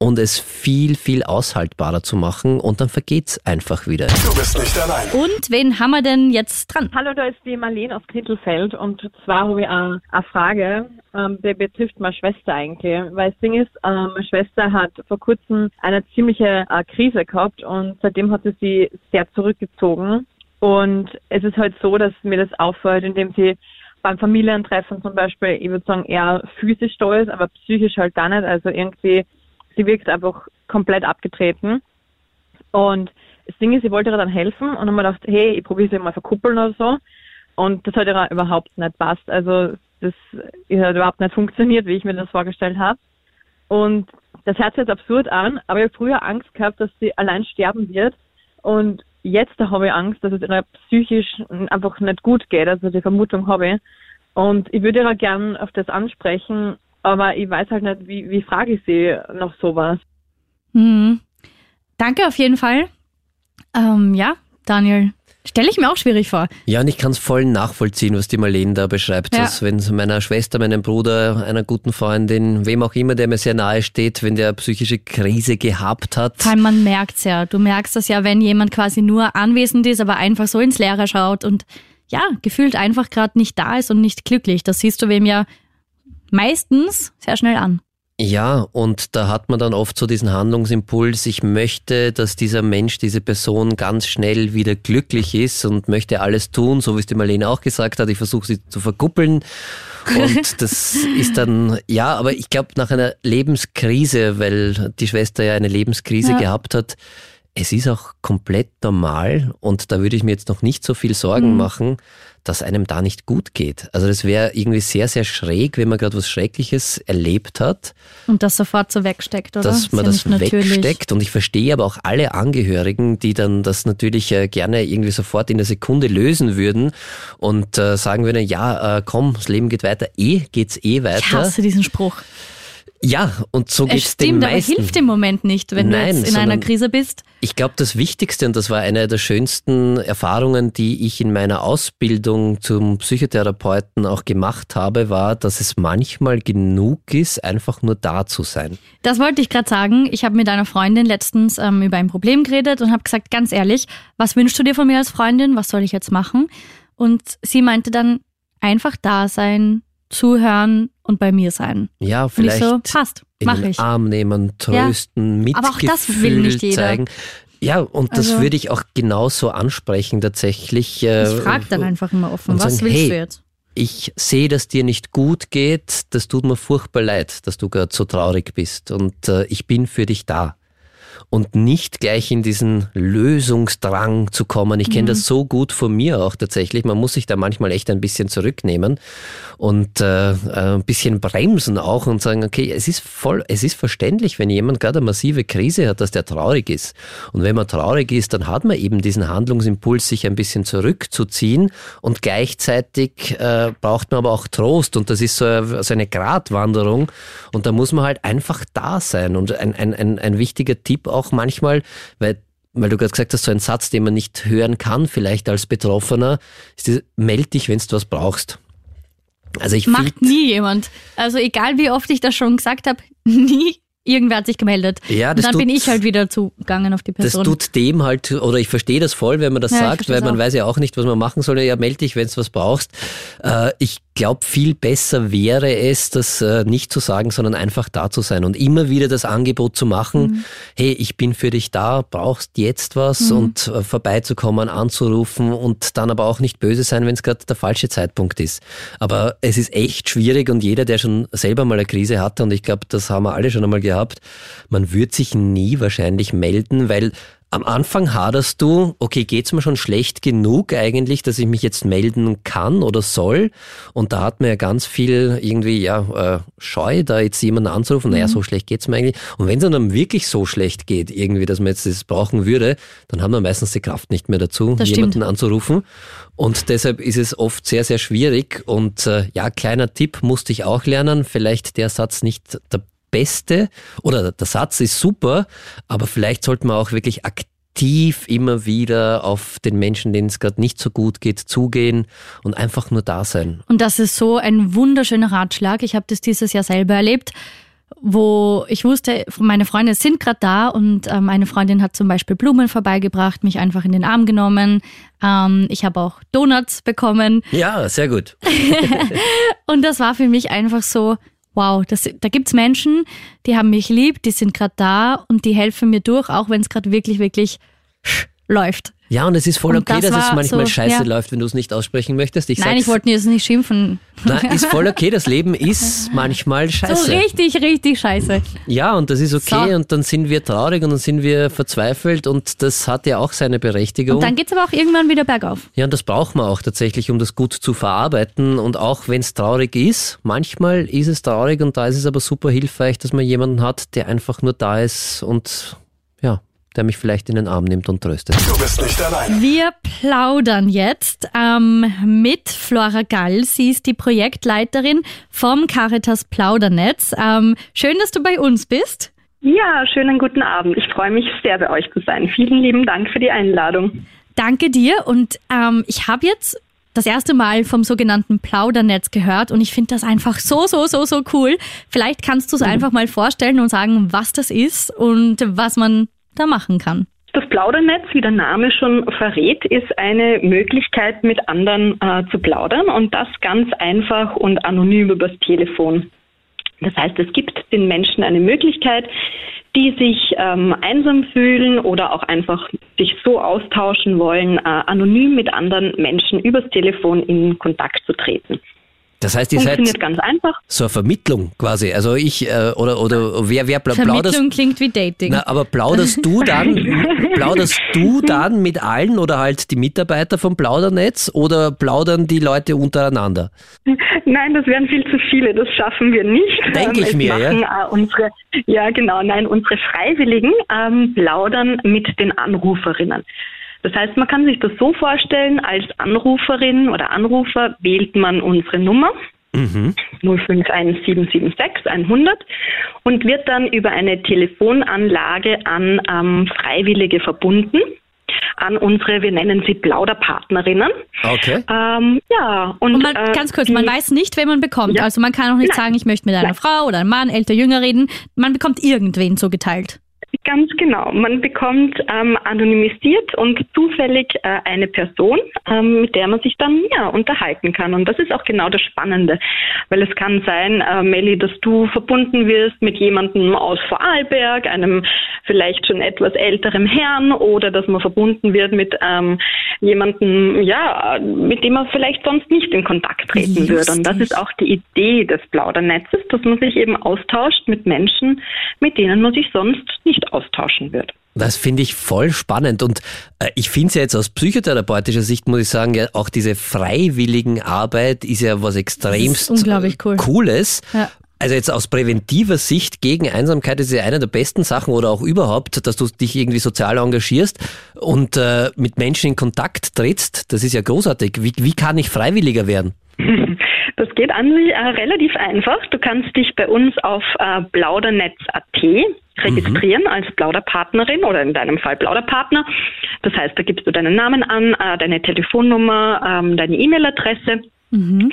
und es viel, viel aushaltbarer zu machen und dann vergeht's einfach wieder. Du bist nicht allein. Und wen haben wir denn jetzt dran? Hallo, da ist die Marlene aus Kittelfeld und zwar habe ich eine, eine Frage, ähm, die betrifft meine Schwester eigentlich. Weil das Ding ist, ähm, meine Schwester hat vor kurzem eine ziemliche äh, Krise gehabt und seitdem hat sie sich sehr zurückgezogen und es ist halt so, dass mir das auffällt, indem sie beim Familientreffen zum Beispiel, ich würde sagen, eher physisch da ist, aber psychisch halt gar nicht. Also irgendwie sie wirkt einfach komplett abgetreten. Und das Ding ist, ich wollte ihr dann helfen und habe mir gedacht, hey, ich probiere sie mal verkuppeln oder so. Und das hat ihr überhaupt nicht passt. Also das hat überhaupt nicht funktioniert, wie ich mir das vorgestellt habe. Und das hört sich jetzt absurd an, aber ich habe früher Angst gehabt, dass sie allein sterben wird. Und jetzt habe ich Angst, dass es ihr psychisch einfach nicht gut geht. Also die Vermutung habe ich. Und ich würde ihr gern auf das ansprechen, aber ich weiß halt nicht, wie, wie frage ich sie noch sowas. Mhm. Danke auf jeden Fall. Ähm, ja, Daniel, Stelle ich mir auch schwierig vor. Ja, und ich kann es voll nachvollziehen, was die Marlene da beschreibt. Ja. Dass wenn es meiner Schwester, meinem Bruder, einer guten Freundin, wem auch immer, der mir sehr nahe steht, wenn der psychische Krise gehabt hat. Vor allem man merkt es ja. Du merkst das ja, wenn jemand quasi nur anwesend ist, aber einfach so ins Leere schaut und ja, gefühlt einfach gerade nicht da ist und nicht glücklich. Das siehst du wem ja meistens sehr schnell an. Ja, und da hat man dann oft so diesen Handlungsimpuls, ich möchte, dass dieser Mensch, diese Person ganz schnell wieder glücklich ist und möchte alles tun, so wie es die Marlene auch gesagt hat, ich versuche sie zu verkuppeln. Und das ist dann, ja, aber ich glaube, nach einer Lebenskrise, weil die Schwester ja eine Lebenskrise ja. gehabt hat, es ist auch komplett normal und da würde ich mir jetzt noch nicht so viel Sorgen mhm. machen, dass einem da nicht gut geht. Also das wäre irgendwie sehr, sehr schräg, wenn man gerade was Schreckliches erlebt hat. Und das sofort so wegsteckt, oder? Dass man das, das wegsteckt. Und ich verstehe aber auch alle Angehörigen, die dann das natürlich äh, gerne irgendwie sofort in der Sekunde lösen würden und äh, sagen würden, ja, äh, komm, das Leben geht weiter. Eh geht's eh weiter. Ich hasse diesen Spruch. Ja, und so geht es den meisten. aber hilft im Moment nicht, wenn Nein, du jetzt in einer Krise bist. Ich glaube, das Wichtigste, und das war eine der schönsten Erfahrungen, die ich in meiner Ausbildung zum Psychotherapeuten auch gemacht habe, war, dass es manchmal genug ist, einfach nur da zu sein. Das wollte ich gerade sagen. Ich habe mit einer Freundin letztens ähm, über ein Problem geredet und habe gesagt, ganz ehrlich, was wünschst du dir von mir als Freundin? Was soll ich jetzt machen? Und sie meinte dann, einfach da sein, zuhören und bei mir sein. Ja, vielleicht so, passt, mach in ich. Arm nehmen, trösten, ja. Mitgefühl Aber auch das will nicht jeder. zeigen. Ja, und das also, würde ich auch genauso ansprechen tatsächlich. Äh, ich frage dann einfach immer offen, was sagen, willst hey, du jetzt? Ich sehe, dass dir nicht gut geht, das tut mir furchtbar leid, dass du gerade so traurig bist und äh, ich bin für dich da und nicht gleich in diesen Lösungsdrang zu kommen. Ich kenne mhm. das so gut von mir auch tatsächlich. Man muss sich da manchmal echt ein bisschen zurücknehmen und äh, äh, ein bisschen bremsen auch und sagen, okay, es ist voll, es ist verständlich, wenn jemand gerade eine massive Krise hat, dass der traurig ist. Und wenn man traurig ist, dann hat man eben diesen Handlungsimpuls, sich ein bisschen zurückzuziehen und gleichzeitig äh, braucht man aber auch Trost und das ist so, so eine Gratwanderung und da muss man halt einfach da sein und ein, ein, ein, ein wichtiger Tipp auch manchmal, weil weil du gerade gesagt hast, so ein Satz, den man nicht hören kann, vielleicht als Betroffener, ist dieses, meld dich, wenn du was brauchst. Also ich Macht nie jemand. Also egal wie oft ich das schon gesagt habe, nie irgendwer hat sich gemeldet. Ja, das und dann tut, bin ich halt wieder zugegangen auf die Person. Das tut dem halt, oder ich verstehe das voll, wenn man das ja, sagt, weil man auch. weiß ja auch nicht, was man machen soll. Ja, melde dich, wenn du was brauchst. Äh, ich glaube, viel besser wäre es, das äh, nicht zu sagen, sondern einfach da zu sein und immer wieder das Angebot zu machen, mhm. hey, ich bin für dich da, brauchst jetzt was mhm. und äh, vorbeizukommen, anzurufen und dann aber auch nicht böse sein, wenn es gerade der falsche Zeitpunkt ist. Aber es ist echt schwierig und jeder, der schon selber mal eine Krise hatte, und ich glaube, das haben wir alle schon einmal gehabt, man wird sich nie wahrscheinlich melden, weil am Anfang haderst du, okay, geht's mir schon schlecht genug eigentlich, dass ich mich jetzt melden kann oder soll? Und da hat man ja ganz viel irgendwie, ja, äh, Scheu, da jetzt jemanden anzurufen, mhm. naja, so schlecht geht's mir eigentlich. Und wenn es dann wirklich so schlecht geht, irgendwie, dass man jetzt das brauchen würde, dann haben wir meistens die Kraft nicht mehr dazu, das jemanden stimmt. anzurufen. Und deshalb ist es oft sehr, sehr schwierig. Und äh, ja, kleiner Tipp musste ich auch lernen, vielleicht der Satz nicht der Beste oder der Satz ist super, aber vielleicht sollte man auch wirklich aktiv immer wieder auf den Menschen, denen es gerade nicht so gut geht, zugehen und einfach nur da sein. Und das ist so ein wunderschöner Ratschlag. Ich habe das dieses Jahr selber erlebt wo ich wusste, meine Freunde sind gerade da und äh, meine Freundin hat zum Beispiel Blumen vorbeigebracht, mich einfach in den Arm genommen. Ähm, ich habe auch Donuts bekommen. Ja, sehr gut. und das war für mich einfach so, wow, das, da gibt's Menschen, die haben mich lieb, die sind gerade da und die helfen mir durch, auch wenn es gerade wirklich, wirklich läuft. Ja, und es ist voll okay, das dass es manchmal so, scheiße ja. läuft, wenn du es nicht aussprechen möchtest. Ich Nein, ich wollte jetzt nicht schimpfen. Nein, ist voll okay, das Leben ist manchmal scheiße. So richtig, richtig scheiße. Ja, und das ist okay so. und dann sind wir traurig und dann sind wir verzweifelt und das hat ja auch seine Berechtigung. Und dann geht es aber auch irgendwann wieder bergauf. Ja, und das braucht man auch tatsächlich, um das gut zu verarbeiten und auch wenn es traurig ist, manchmal ist es traurig und da ist es aber super hilfreich, dass man jemanden hat, der einfach nur da ist und der mich vielleicht in den Arm nimmt und tröstet. Du bist nicht allein. Wir plaudern jetzt ähm, mit Flora Gall. Sie ist die Projektleiterin vom Caritas Plaudernetz. Ähm, schön, dass du bei uns bist. Ja, schönen guten Abend. Ich freue mich sehr, bei euch zu sein. Vielen lieben Dank für die Einladung. Danke dir. Und ähm, ich habe jetzt das erste Mal vom sogenannten Plaudernetz gehört und ich finde das einfach so, so, so, so cool. Vielleicht kannst du es mhm. einfach mal vorstellen und sagen, was das ist und was man da machen kann. Das Plaudernetz, wie der Name schon verrät, ist eine Möglichkeit, mit anderen äh, zu plaudern und das ganz einfach und anonym übers Telefon. Das heißt, es gibt den Menschen eine Möglichkeit, die sich ähm, einsam fühlen oder auch einfach sich so austauschen wollen, äh, anonym mit anderen Menschen übers Telefon in Kontakt zu treten. Das heißt, ihr Funktioniert seid ganz einfach. so eine Vermittlung quasi. Also ich äh, oder oder wer wer pla- plauderst Vermittlung klingt wie Dating. na, aber plauderst du dann plauderst du dann mit allen oder halt die Mitarbeiter vom Plaudernetz oder plaudern die Leute untereinander? Nein, das wären viel zu viele, das schaffen wir nicht. Denk Ähm, ich mir, machen, Äh, unsere, ja, genau, nein, unsere Freiwilligen ähm, plaudern mit den Anruferinnen. Das heißt, man kann sich das so vorstellen, als Anruferin oder Anrufer wählt man unsere Nummer. 051776 100 und wird dann über eine Telefonanlage an ähm, Freiwillige verbunden, an unsere, wir nennen sie Plauderpartnerinnen. Okay. Ähm, ja, und, Und man, äh, ganz kurz, die- man weiß nicht, wen man bekommt. Ja. Also man kann auch nicht Nein. sagen, ich möchte mit einer Nein. Frau oder einem Mann, älter, jünger reden. Man bekommt irgendwen zugeteilt. Ganz genau. Man bekommt ähm, anonymisiert und zufällig äh, eine Person, ähm, mit der man sich dann ja unterhalten kann. Und das ist auch genau das Spannende, weil es kann sein, äh, Melli, dass du verbunden wirst mit jemandem aus Vorarlberg, einem vielleicht schon etwas älteren Herrn, oder dass man verbunden wird mit ähm, jemandem, ja, mit dem man vielleicht sonst nicht in Kontakt treten würde. Und das Lustig. ist auch die Idee des Plaudernetzes, dass man sich eben austauscht mit Menschen, mit denen man sich sonst nicht austauschen wird. Das finde ich voll spannend und äh, ich finde es ja jetzt aus psychotherapeutischer Sicht, muss ich sagen, ja auch diese freiwilligen Arbeit ist ja was extremst unglaublich cool. Cooles. Ja. Also jetzt aus präventiver Sicht gegen Einsamkeit ist ja eine der besten Sachen oder auch überhaupt, dass du dich irgendwie sozial engagierst und äh, mit Menschen in Kontakt trittst. Das ist ja großartig. Wie, wie kann ich Freiwilliger werden? Das geht an sich äh, relativ einfach. Du kannst dich bei uns auf äh, plaudernetz.at registrieren als Plauderpartnerin oder in deinem Fall Plauderpartner. Das heißt, da gibst du deinen Namen an, äh, deine Telefonnummer, ähm, deine E-Mail-Adresse.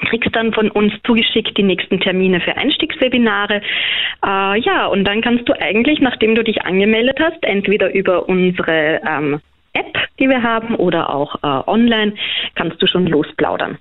Kriegst dann von uns zugeschickt die nächsten Termine für Einstiegswebinare. Äh, ja, und dann kannst du eigentlich, nachdem du dich angemeldet hast, entweder über unsere ähm, App, die wir haben, oder auch äh, online, kannst du schon losplaudern.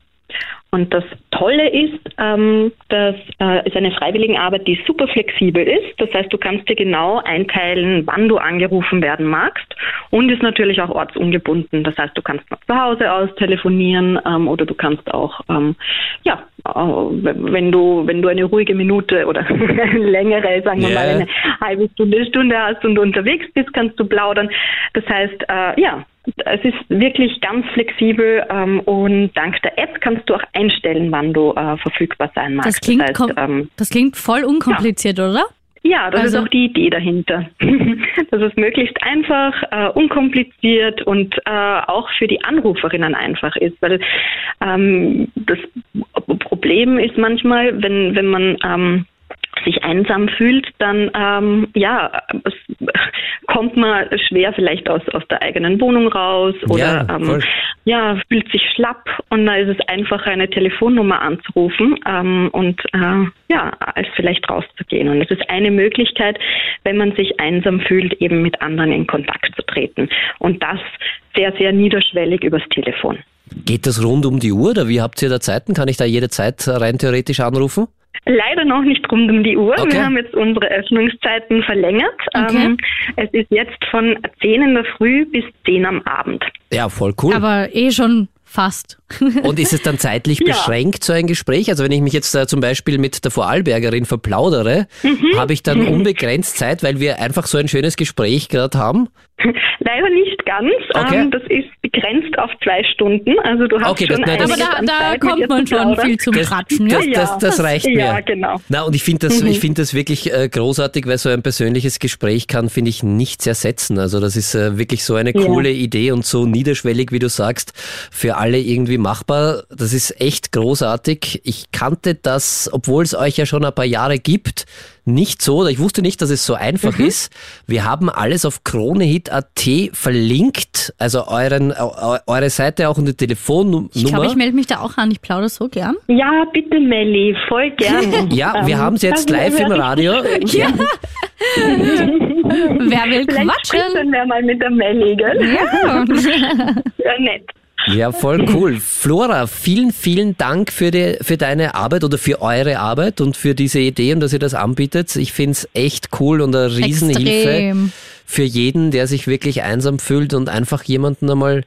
Und das Tolle ist, ähm, dass äh, es eine Freiwilligenarbeit, die super flexibel ist. Das heißt, du kannst dir genau einteilen, wann du angerufen werden magst und ist natürlich auch ortsungebunden. Das heißt, du kannst von zu Hause aus telefonieren ähm, oder du kannst auch, ähm, ja, äh, wenn du wenn du eine ruhige Minute oder längere, sagen wir Ja. mal, eine halbe Stunde, Stunde hast und unterwegs bist, kannst du plaudern. Das heißt, äh, ja, es ist wirklich ganz flexibel ähm, und dank der App kannst du auch einstellen, wann du äh, verfügbar sein magst. Das klingt, heißt, kom- ähm, das klingt voll unkompliziert, oder? ja, das Also- ist auch die Idee dahinter. dass es möglichst einfach, äh, unkompliziert und äh, auch für die Anruferinnen einfach ist. Weil ähm, das Problem ist manchmal, wenn, wenn man ähm, sich einsam fühlt, dann ähm, ja, kommt man schwer vielleicht aus, aus der eigenen Wohnung raus oder Ja, ähm, ja, fühlt sich schlapp und da ist es einfacher, eine Telefonnummer anzurufen ähm, und äh, ja, als vielleicht rauszugehen. Und es ist eine Möglichkeit, wenn man sich einsam fühlt, eben mit anderen in Kontakt zu treten. Und das sehr, sehr niederschwellig übers Telefon. Geht das rund um die Uhr oder wie habt ihr da Zeiten? Kann ich da jederzeit rein theoretisch anrufen? Leider noch nicht rund um die Uhr. Okay. Wir haben jetzt unsere Öffnungszeiten verlängert. Okay. Ähm, es ist jetzt von 10 in der Früh bis 10 am Abend. Ja, voll cool. Aber eh schon fast. Und ist es dann zeitlich Ja. beschränkt, so ein Gespräch? Also wenn ich mich jetzt äh, zum Beispiel mit der Vorarlbergerin verplaudere, Mhm. habe ich dann unbegrenzt Zeit, weil wir einfach so ein schönes Gespräch gerade haben? Leider nicht ganz. Okay. Ähm, das ist begrenzt auf zwei Stunden. Also du hast Okay, das- schon nein, das- Aber einiges da, an da kommt man schon plaudern. viel zum Das- Quatschen. Das, ja? das, das reicht mir. Ja, genau. Na, und ich finde das, Mhm. ich finde das wirklich äh, großartig, weil so ein persönliches Gespräch kann, finde ich, nichts ersetzen. Also das ist äh, wirklich so eine Ja. coole Idee und so niederschwellig, wie du sagst, für alle irgendwie machbar. Das ist echt großartig. Ich kannte das, obwohl es euch ja schon ein paar Jahre gibt, nicht so, oder ich wusste nicht, dass es so einfach Mhm. ist. Wir haben alles auf kronehit.at verlinkt, also euren, eu- eure Seite auch und die Telefonnummer. Ich glaube, ich melde mich da auch an. Ich plaudere so gern. Ja, bitte Melli, voll gern. Ja, wir Ähm, haben es jetzt live im Radio. Ja. Wer will Vielleicht quatschen? dann wer mal mit der Melli, gell? Ja. Ja, nett. Ja, voll cool. Flora, vielen, vielen Dank für, die, für deine Arbeit oder für eure Arbeit und für diese Idee und dass ihr das anbietet. Ich finde es echt cool und eine Riesenhilfe Extrem. für jeden, der sich wirklich einsam fühlt und einfach jemanden einmal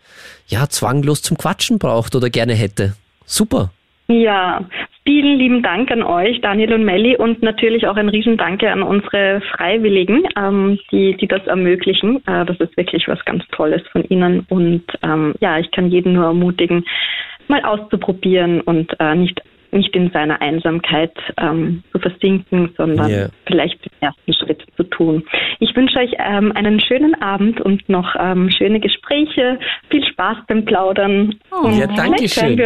ja, zwanglos zum Quatschen braucht oder gerne hätte. Super. Ja, vielen lieben Dank an euch, Daniel und Melli, und natürlich auch ein Riesendanke an unsere Freiwilligen, ähm, die, die das ermöglichen. Äh, das ist wirklich was ganz Tolles von Ihnen. Und ähm, ja, ich kann jeden nur ermutigen, mal auszuprobieren und äh, nicht nicht in seiner Einsamkeit ähm, zu versinken, sondern Ja. vielleicht den ersten Schritt zu tun. Ich wünsche euch ähm, einen schönen Abend und noch ähm, schöne Gespräche, viel Spaß beim Plaudern. Oh. und Ja, danke uns Dankeschön.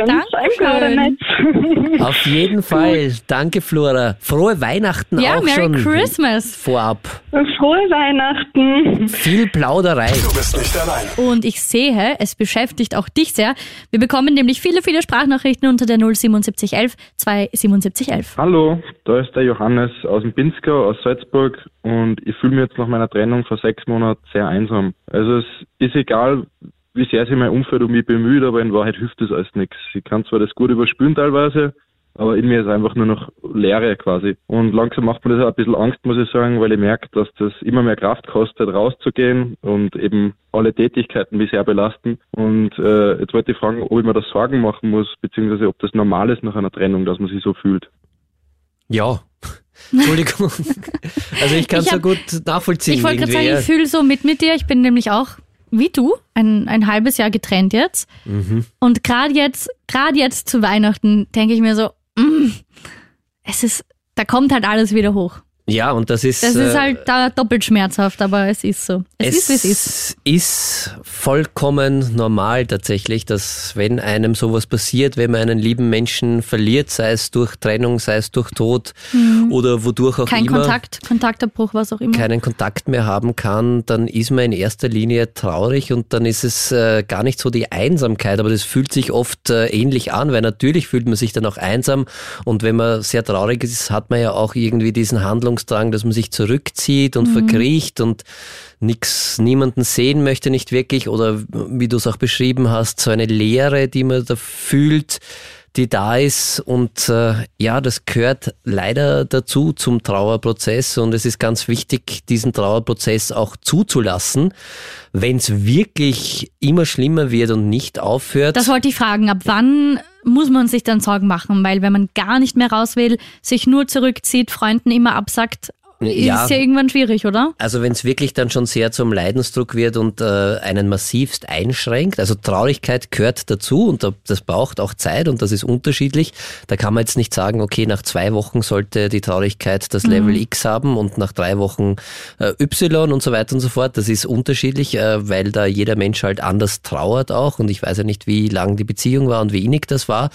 Auf jeden Fall. Danke, Flora. Frohe Weihnachten Ja, auch Merry schon Christmas. vorab. Frohe Weihnachten. Viel Plauderei. Du bist nicht allein. Und ich sehe, es beschäftigt auch dich sehr. Wir bekommen nämlich viele, viele Sprachnachrichten unter der 07711 27711. Hallo, da ist der Johannes aus dem Pinzgau, aus Salzburg und ich fühle mich jetzt nach meiner Trennung vor sechs Monaten sehr einsam. Also es ist egal, wie sehr sich mein Umfeld um mich bemüht, aber in Wahrheit hilft das alles nichts. Ich kann zwar das gut überspülen teilweise, aber in mir ist einfach nur noch Leere quasi. Und langsam macht mir das auch ein bisschen Angst, muss ich sagen, weil ich merke, dass das immer mehr Kraft kostet, rauszugehen und eben alle Tätigkeiten mich sehr belasten. Und äh, jetzt wollte ich fragen, ob ich mir das Sorgen machen muss, beziehungsweise ob das normal ist nach einer Trennung, dass man sich so fühlt. Ja. Entschuldigung. Also ich kann es so gut nachvollziehen. Ich wollte gerade sagen, ich fühle so mit mit dir. Ich bin nämlich auch, wie du, ein, ein halbes Jahr getrennt jetzt. Mhm. Und gerade jetzt, gerade jetzt zu Weihnachten denke ich mir so, mm, es ist, da kommt halt alles wieder hoch. Ja, und das ist. Das ist äh, halt da doppelt schmerzhaft, aber es ist so. Es, ist, wie es ist. ist vollkommen normal tatsächlich, dass wenn einem sowas passiert, wenn man einen lieben Menschen verliert, sei es durch Trennung, sei es durch Tod oder wodurch auch Mhm. Kein immer, Kontakt, Kontaktabbruch, was auch immer. keinen Kontakt mehr haben kann, dann ist man in erster Linie traurig und dann ist es äh, gar nicht so die Einsamkeit, aber das fühlt sich oft äh, ähnlich an, weil natürlich fühlt man sich dann auch einsam und wenn man sehr traurig ist, hat man ja auch irgendwie diesen Handlungsdrang, dass man sich zurückzieht und verkriecht und nix, niemanden sehen möchte nicht wirklich oder wie du es auch beschrieben hast, so eine Leere, die man da fühlt, die da ist und äh, ja, das gehört leider dazu zum Trauerprozess und es ist ganz wichtig, diesen Trauerprozess auch zuzulassen, wenn es wirklich immer schlimmer wird und nicht aufhört. Das wollte ich fragen. Ab wann muss man sich dann Sorgen machen? Weil wenn man gar nicht mehr raus will, sich nur zurückzieht, Freunden immer absagt, Ja. ist ja irgendwann schwierig, oder? Also wenn es wirklich dann schon sehr zum Leidensdruck wird und äh, einen massivst einschränkt, also Traurigkeit gehört dazu und da, das braucht auch Zeit und das ist unterschiedlich. Da kann man jetzt nicht sagen, okay, nach zwei Wochen sollte die Traurigkeit das Level X haben und nach drei Wochen äh, Y und so weiter und so fort. Das ist unterschiedlich, äh, weil da jeder Mensch halt anders trauert auch und ich weiß ja nicht, wie lang die Beziehung war und wie innig das war.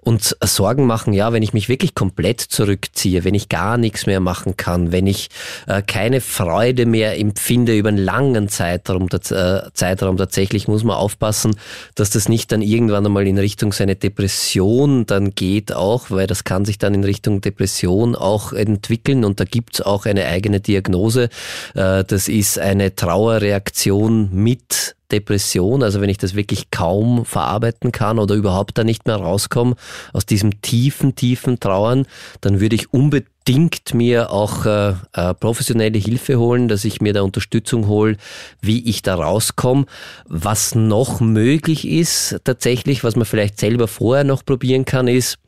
Und Sorgen machen, ja, wenn ich mich wirklich komplett zurückziehe, wenn ich gar nichts mehr machen kann, wenn ich äh, keine Freude mehr empfinde über einen langen Zeitraum, äh, Zeitraum tatsächlich, muss man aufpassen, dass das nicht dann irgendwann einmal in Richtung seine Depression dann geht auch, weil das kann sich dann in Richtung Depression auch entwickeln und da gibt's auch eine eigene Diagnose. Äh, das ist eine Trauerreaktion mit Depression, also wenn ich das wirklich kaum verarbeiten kann oder überhaupt da nicht mehr rauskomme aus diesem tiefen, tiefen Trauern, dann würde ich unbedingt mir auch äh, äh, professionelle Hilfe holen, dass ich mir da Unterstützung hole, wie ich da rauskomme. Was noch möglich ist tatsächlich, was man vielleicht selber vorher noch probieren kann, ist,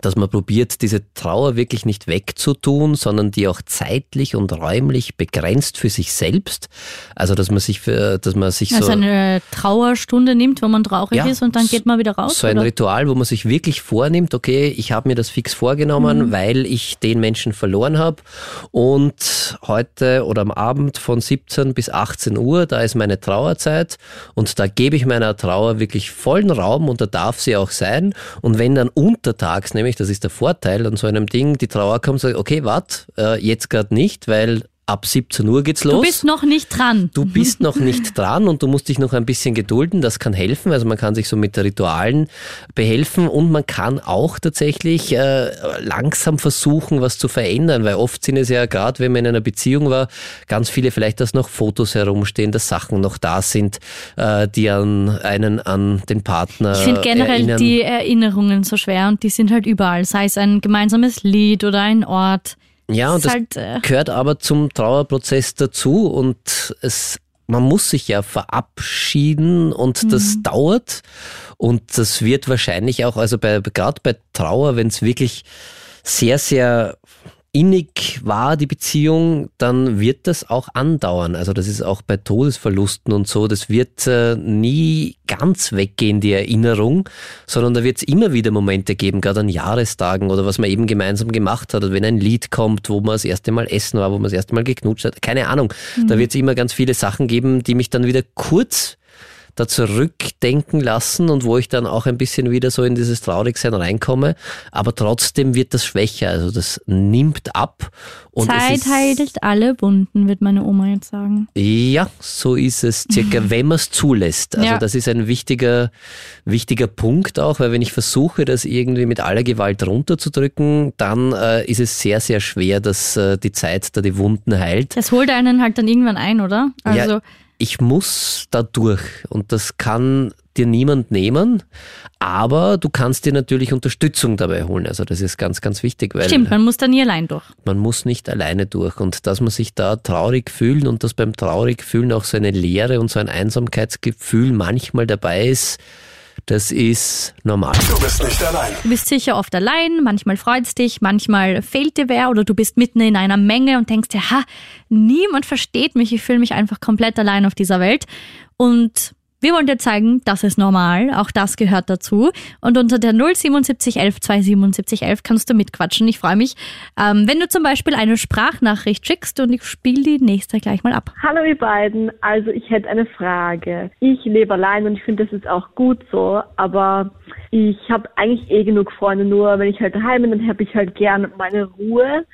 dass man probiert, diese Trauer wirklich nicht wegzutun, sondern die auch zeitlich und räumlich begrenzt für sich selbst. Also, dass man sich für, dass man sich Also so eine Trauerstunde nimmt, wo man traurig Ja, ist und dann geht man wieder raus. so ein oder? Ritual, wo man sich wirklich vornimmt, okay, ich habe mir das fix vorgenommen, Mhm. weil ich den Menschen verloren habe und heute oder am Abend von 17 bis 18 Uhr, da ist meine Trauerzeit und da gebe ich meiner Trauer wirklich vollen Raum und da darf sie auch sein und wenn dann untertags, nämlich das ist der Vorteil an so einem Ding, die Trauer kommt, sagt, okay, wart, äh, jetzt gerade nicht, weil ab 17 Uhr geht's los. Du bist noch nicht dran. Du bist noch nicht dran und du musst dich noch ein bisschen gedulden. Das kann helfen. Also man kann sich so mit Ritualen behelfen und man kann auch tatsächlich äh, langsam versuchen, was zu verändern, weil oft sind es ja gerade, wenn man in einer Beziehung war, ganz viele vielleicht, dass noch Fotos herumstehen, dass Sachen noch da sind, äh, die an einen, an den Partner. Ich finde generell erinnern. die Erinnerungen so schwer und die sind halt überall, sei es ein gemeinsames Lied oder ein Ort. Ja, und das halt, äh, gehört aber zum Trauerprozess dazu und es, man muss sich ja verabschieden und das Mhm. dauert und das wird wahrscheinlich auch, also bei, gerade bei Trauer, wenn es wirklich sehr, sehr innig war, die Beziehung, dann wird das auch andauern. Also das ist auch bei Todesverlusten und so, das wird äh, nie ganz weggehen, die Erinnerung, sondern da wird es immer wieder Momente geben, gerade an Jahrestagen oder was man eben gemeinsam gemacht hat, oder wenn ein Lied kommt, wo man das erste Mal essen war, wo man das erste Mal geknutscht hat, keine Ahnung. Da wird es immer ganz viele Sachen geben, die mich dann wieder kurz da zurückdenken lassen und wo ich dann auch ein bisschen wieder so in dieses Traurigsein reinkomme. Aber trotzdem wird das schwächer, also das nimmt ab. Und Zeit heilt alle Wunden, wird meine Oma jetzt sagen. Ja, so ist es circa, wenn man es zulässt. Also Ja. das ist ein wichtiger, wichtiger Punkt auch, weil wenn ich versuche, das irgendwie mit aller Gewalt runterzudrücken, dann äh, ist es sehr, sehr schwer, dass äh, die Zeit da die Wunden heilt. Das holt einen halt dann irgendwann ein, oder? Also, ja, ich muss da durch und das kann dir niemand nehmen, aber du kannst dir natürlich Unterstützung dabei holen. Also das ist ganz, ganz wichtig, weil stimmt, man muss da nie allein durch. man muss nicht alleine durch und dass man sich da traurig fühlen und dass beim traurig fühlen auch so eine Leere und so ein Einsamkeitsgefühl manchmal dabei ist, das ist normal. Du bist nicht allein. Du bist sicher oft allein, manchmal freut's dich, manchmal fehlt dir wer oder du bist mitten in einer Menge und denkst dir, ha, niemand versteht mich, ich fühle mich einfach komplett allein auf dieser Welt. Und wir wollen dir zeigen, das ist normal, auch das gehört dazu. Und unter der 07711 27711 kannst du mitquatschen. Ich freue mich, ähm, wenn du zum Beispiel eine Sprachnachricht schickst und ich spiele die nächste gleich mal ab. Hallo ihr beiden, also ich hätte eine Frage. Ich lebe allein und ich finde, das ist auch gut so, aber ich habe eigentlich eh genug Freunde, nur wenn ich halt daheim bin, dann habe ich halt gern meine Ruhe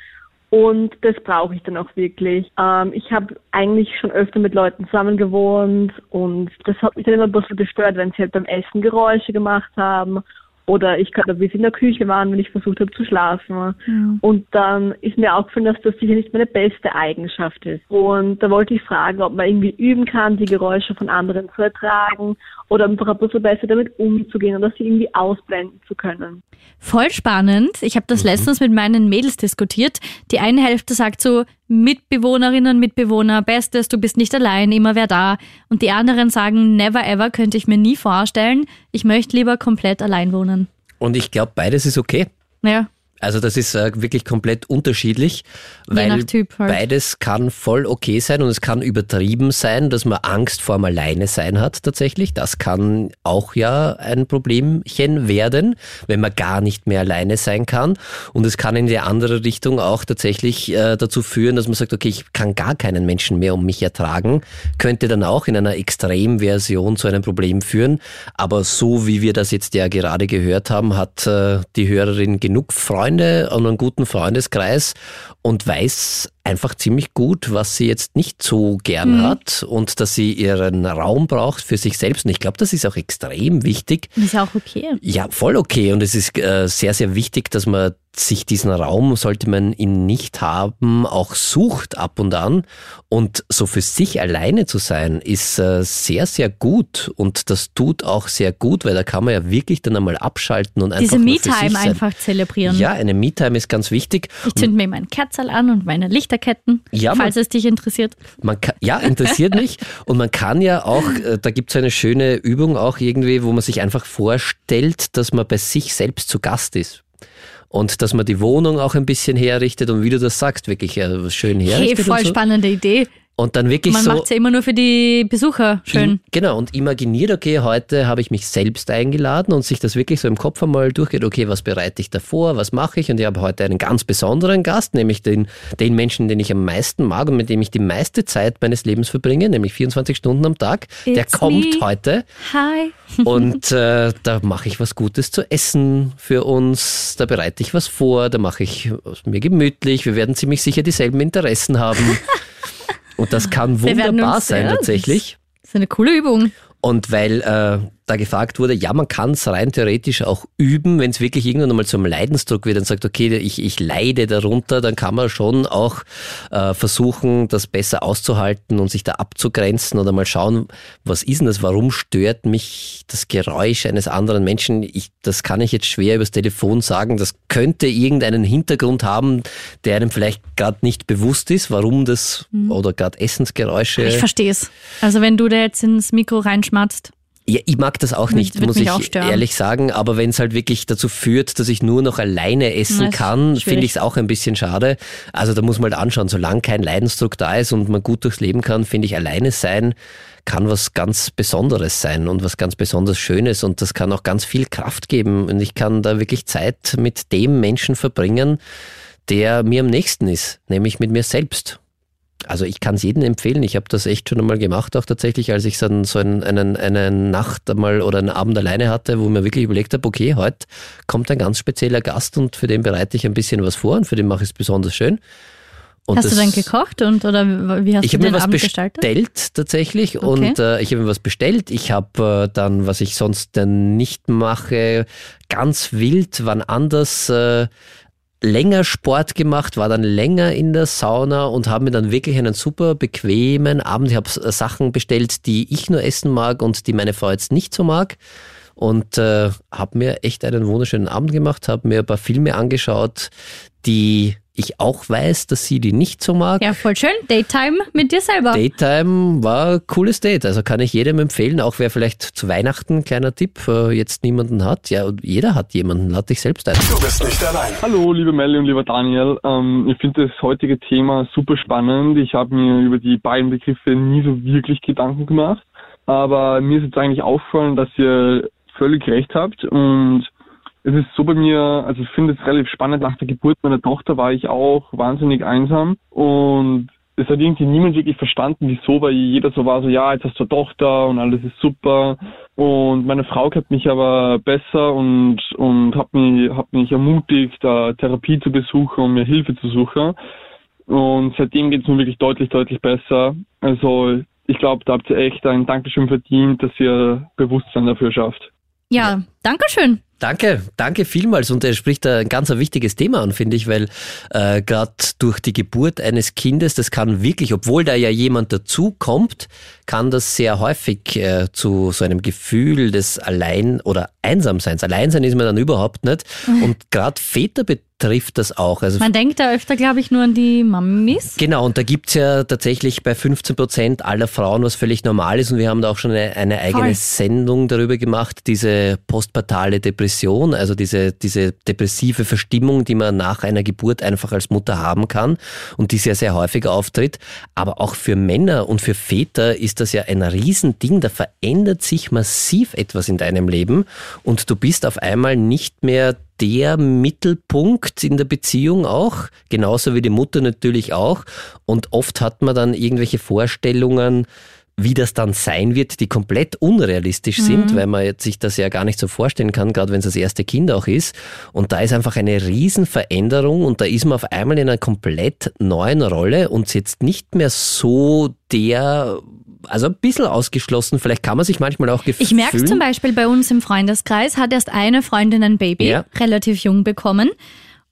und das brauche ich dann auch wirklich. Ähm, ich habe eigentlich schon öfter mit Leuten zusammen gewohnt und das hat mich dann immer ein bisschen gestört, wenn sie halt beim Essen Geräusche gemacht haben oder ich könnte, wie sie in der Küche waren, wenn ich versucht habe zu schlafen. Und dann ist mir aufgefallen, dass das sicher nicht meine beste Eigenschaft ist. Und da wollte ich fragen, ob man irgendwie üben kann, die Geräusche von anderen zu ertragen oder einfach ein bisschen besser damit umzugehen oder sie irgendwie ausblenden zu können. Voll spannend. Ich habe Mhm. das letztens mit meinen Mädels diskutiert. Die eine Hälfte sagt so, Mitbewohnerinnen, Mitbewohner, Bestes, du bist nicht allein, immer wer da. Und die anderen sagen, never ever, könnte ich mir nie vorstellen. Ich möchte lieber komplett allein wohnen. Und ich glaube, beides ist okay. Ja, Also das ist äh, wirklich komplett unterschiedlich, weil halt. beides kann voll okay sein und es kann übertrieben sein, dass man Angst vorm Alleine sein hat tatsächlich. Das kann auch ja ein Problemchen werden, wenn man gar nicht mehr alleine sein kann. Und es kann in die andere Richtung auch tatsächlich äh, dazu führen, dass man sagt, okay, ich kann gar keinen Menschen mehr um mich ertragen. Könnte dann auch in einer Extremversion zu einem Problem führen. Aber so wie wir das jetzt ja gerade gehört haben, hat äh, die Hörerin genug Freunde und einen guten Freundeskreis und weiß einfach ziemlich gut, was sie jetzt nicht so gern hat und dass sie ihren Raum braucht für sich selbst. Und ich glaube, das ist auch extrem wichtig. ist ja auch okay. Ja, voll okay. Und es ist äh, sehr, sehr wichtig, dass man sich diesen Raum, sollte man ihn nicht haben, auch sucht ab und an. Und so für sich alleine zu sein, ist äh, sehr, sehr gut. Und das tut auch sehr gut, weil da kann man ja wirklich dann einmal abschalten und einfach Diese Me-Time einfach zelebrieren. Ja, eine Me-Time ist ganz wichtig. Ich zünde mir mein Kerzerl an und meine Lichterketten, Ja, man- falls es dich interessiert. Man kann, ja, interessiert mich. Und man kann ja auch, äh, da gibt es eine schöne Übung auch irgendwie, wo man sich einfach vorstellt, dass man bei sich selbst zu Gast ist. Und dass man die Wohnung auch ein bisschen herrichtet und wie du das sagst, wirklich äh, schön Hey, herrichtet. voll und, so. spannende Idee. Und dann wirklich Man so. macht's ja immer nur für die Besucher schön. Im- Genau, und imaginiert, okay, heute habe ich mich selbst eingeladen und sich das wirklich so im Kopf einmal durchgeht, okay, was bereite ich davor, was mache ich? Und ich habe heute einen ganz besonderen Gast, nämlich den, den Menschen, den ich am meisten mag und mit dem ich die meiste Zeit meines Lebens verbringe, nämlich 24 Stunden am Tag. Der It's kommt me. heute Hi. und äh, da mache ich was Gutes zu essen für uns, da bereite ich was vor, da mache ich es mir gemütlich, wir werden ziemlich sicher dieselben Interessen haben. Und das kann wunderbar sein tatsächlich. Das ist eine coole Übung. Und weil äh, da gefragt wurde, ja, man kann es rein theoretisch auch üben, wenn es wirklich irgendwann einmal zum Leidensdruck wird und sagt, okay, ich, ich leide darunter, dann kann man schon auch äh, versuchen, das besser auszuhalten und sich da abzugrenzen oder mal schauen, was ist denn das, warum stört mich das Geräusch eines anderen Menschen? Ich, das kann ich jetzt schwer übers Telefon sagen, das könnte irgendeinen Hintergrund haben, der einem vielleicht gerade nicht bewusst ist, warum das mhm. oder gerade Essensgeräusche. Ich verstehe es. Also wenn du da jetzt ins Mikro reinschmatzt, ja, ich mag das auch nicht, muss ich ehrlich sagen. Aber wenn es halt wirklich dazu führt, dass ich nur noch alleine essen kann, finde ich es auch ein bisschen schade. Also da muss man halt anschauen, solange kein Leidensdruck da ist und man gut durchs Leben kann, finde ich alleine sein kann was ganz Besonderes sein und was ganz besonders Schönes und das kann auch ganz viel Kraft geben und ich kann da wirklich Zeit mit dem Menschen verbringen, der mir am nächsten ist, nämlich mit mir selbst. Also ich kann es jedem empfehlen. Ich habe das echt schon einmal gemacht, auch tatsächlich, als ich dann so einen, einen, eine Nacht einmal oder einen Abend alleine hatte, wo mir wirklich überlegt habe, okay, heute kommt ein ganz spezieller Gast und für den bereite ich ein bisschen was vor und für den mache ich es besonders schön. Und hast das, du dann gekocht und oder wie hast ich du den mir was Abend gestaltet? bestellt tatsächlich okay. und äh, ich habe mir was bestellt. Ich habe äh, dann, was ich sonst dann nicht mache, ganz wild, wann anders äh, länger Sport gemacht, war dann länger in der Sauna und habe mir dann wirklich einen super bequemen Abend. Ich habe Sachen bestellt, die ich nur essen mag und die meine Frau jetzt nicht so mag. Und äh, habe mir echt einen wunderschönen Abend gemacht, habe mir ein paar Filme angeschaut, die ich auch weiß, dass sie die nicht so mag. Ja, voll schön. Daytime mit dir selber. Daytime war ein cooles Date. Also kann ich jedem empfehlen, auch wer vielleicht zu Weihnachten, kleiner Tipp, äh, jetzt niemanden hat. Ja, jeder hat jemanden. Lade dich selbst ein. Du bist nicht allein. Hallo, liebe Melly und lieber Daniel. Ähm, ich finde das heutige Thema super spannend. Ich habe mir über die beiden Begriffe nie so wirklich Gedanken gemacht. Aber mir ist jetzt eigentlich aufgefallen, dass ihr völlig recht habt und es ist so bei mir, also ich finde es relativ spannend, nach der Geburt meiner Tochter war ich auch wahnsinnig einsam und es hat irgendwie niemand wirklich verstanden, wieso, weil jeder so war, so ja, jetzt hast du eine Tochter und alles ist super. Und meine Frau kennt mich aber besser und, und hat mich, hat mich ermutigt, da Therapie zu besuchen und mir Hilfe zu suchen. Und seitdem geht es mir wirklich deutlich, deutlich besser. Also ich glaube, da habt ihr echt ein Dankeschön verdient, dass ihr Bewusstsein dafür schafft. Ja, Dankeschön. Danke, danke vielmals. Und er spricht da ein ganz wichtiges Thema an, finde ich, weil äh, gerade durch die Geburt eines Kindes, das kann wirklich, obwohl da ja jemand dazukommt, kann das sehr häufig äh, zu so einem Gefühl des Allein- oder Einsamseins. Alleinsein ist man dann überhaupt nicht. Und gerade Väter trifft das auch. Also Man denkt da öfter, glaube ich, nur an die Mamis. Genau, und da gibt es ja tatsächlich bei 15 Prozent aller Frauen, was völlig normal ist. Und wir haben da auch schon eine, eine eigene Voll. Sendung darüber gemacht, diese postpartale Depression, also diese, diese depressive Verstimmung, die man nach einer Geburt einfach als Mutter haben kann und die sehr, sehr häufig auftritt. Aber auch für Männer und für Väter ist das ja ein Riesending. Da verändert sich massiv etwas in deinem Leben und du bist auf einmal nicht mehr der Mittelpunkt in der Beziehung auch, genauso wie die Mutter natürlich auch. Und oft hat man dann irgendwelche Vorstellungen, wie das dann sein wird, die komplett unrealistisch sind, mhm. weil man sich das ja gar nicht so vorstellen kann, gerade wenn es das erste Kind auch ist. Und da ist einfach eine Riesenveränderung und da ist man auf einmal in einer komplett neuen Rolle und sitzt nicht mehr so der also ein bisschen ausgeschlossen. Vielleicht kann man sich manchmal auch gefühlen. Ich merke zum Beispiel bei uns im Freundeskreis, hat erst eine Freundin ein Baby, ja. relativ jung bekommen.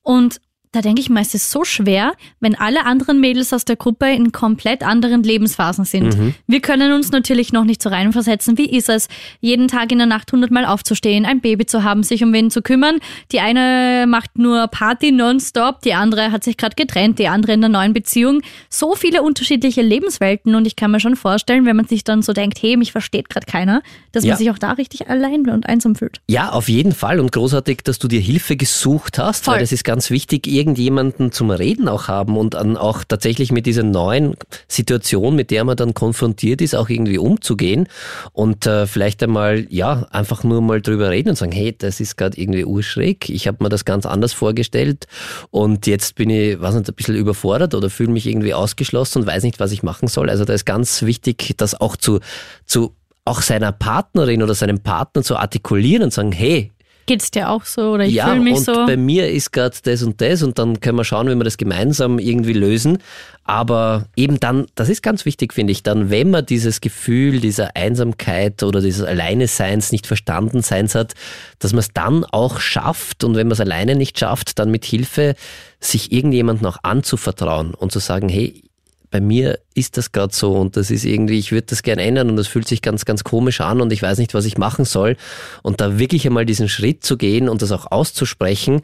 Und da denke ich mal, es ist so schwer, wenn alle anderen Mädels aus der Gruppe in komplett anderen Lebensphasen sind. Mhm. Wir können uns natürlich noch nicht so reinversetzen. Wie ist es, jeden Tag in der Nacht hundertmal aufzustehen, ein Baby zu haben, sich um wen zu kümmern? Die eine macht nur Party nonstop, die andere hat sich gerade getrennt, die andere in einer neuen Beziehung. So viele unterschiedliche Lebenswelten und ich kann mir schon vorstellen, wenn man sich dann so denkt, hey, mich versteht gerade keiner, dass ja. man sich auch da richtig allein und einsam fühlt. Ja, auf jeden Fall und großartig, dass du dir Hilfe gesucht hast, Voll. weil das ist ganz wichtig irgendjemanden zum Reden auch haben und dann auch tatsächlich mit dieser neuen Situation, mit der man dann konfrontiert ist, auch irgendwie umzugehen und äh, vielleicht einmal, ja, einfach nur mal drüber reden und sagen, hey, das ist gerade irgendwie urschräg, ich habe mir das ganz anders vorgestellt und jetzt bin ich, weiß nicht, ein bisschen überfordert oder fühle mich irgendwie ausgeschlossen und weiß nicht, was ich machen soll. Also da ist ganz wichtig, das auch zu, zu auch seiner Partnerin oder seinem Partner zu artikulieren und sagen, hey, Geht's dir auch so oder ich ja, fühle mich und so? bei mir ist gerade das und das und dann können wir schauen, wie wir das gemeinsam irgendwie lösen. Aber eben dann, das ist ganz wichtig, finde ich, dann, wenn man dieses Gefühl dieser Einsamkeit oder dieses Alleineseins, nicht verstanden Seins hat, dass man es dann auch schafft und wenn man es alleine nicht schafft, dann mit Hilfe sich irgendjemandem auch anzuvertrauen und zu sagen, hey, bei mir ist das gerade so und das ist irgendwie, ich würde das gerne ändern und das fühlt sich ganz, ganz komisch an und ich weiß nicht, was ich machen soll. Und da wirklich einmal diesen Schritt zu gehen und das auch auszusprechen,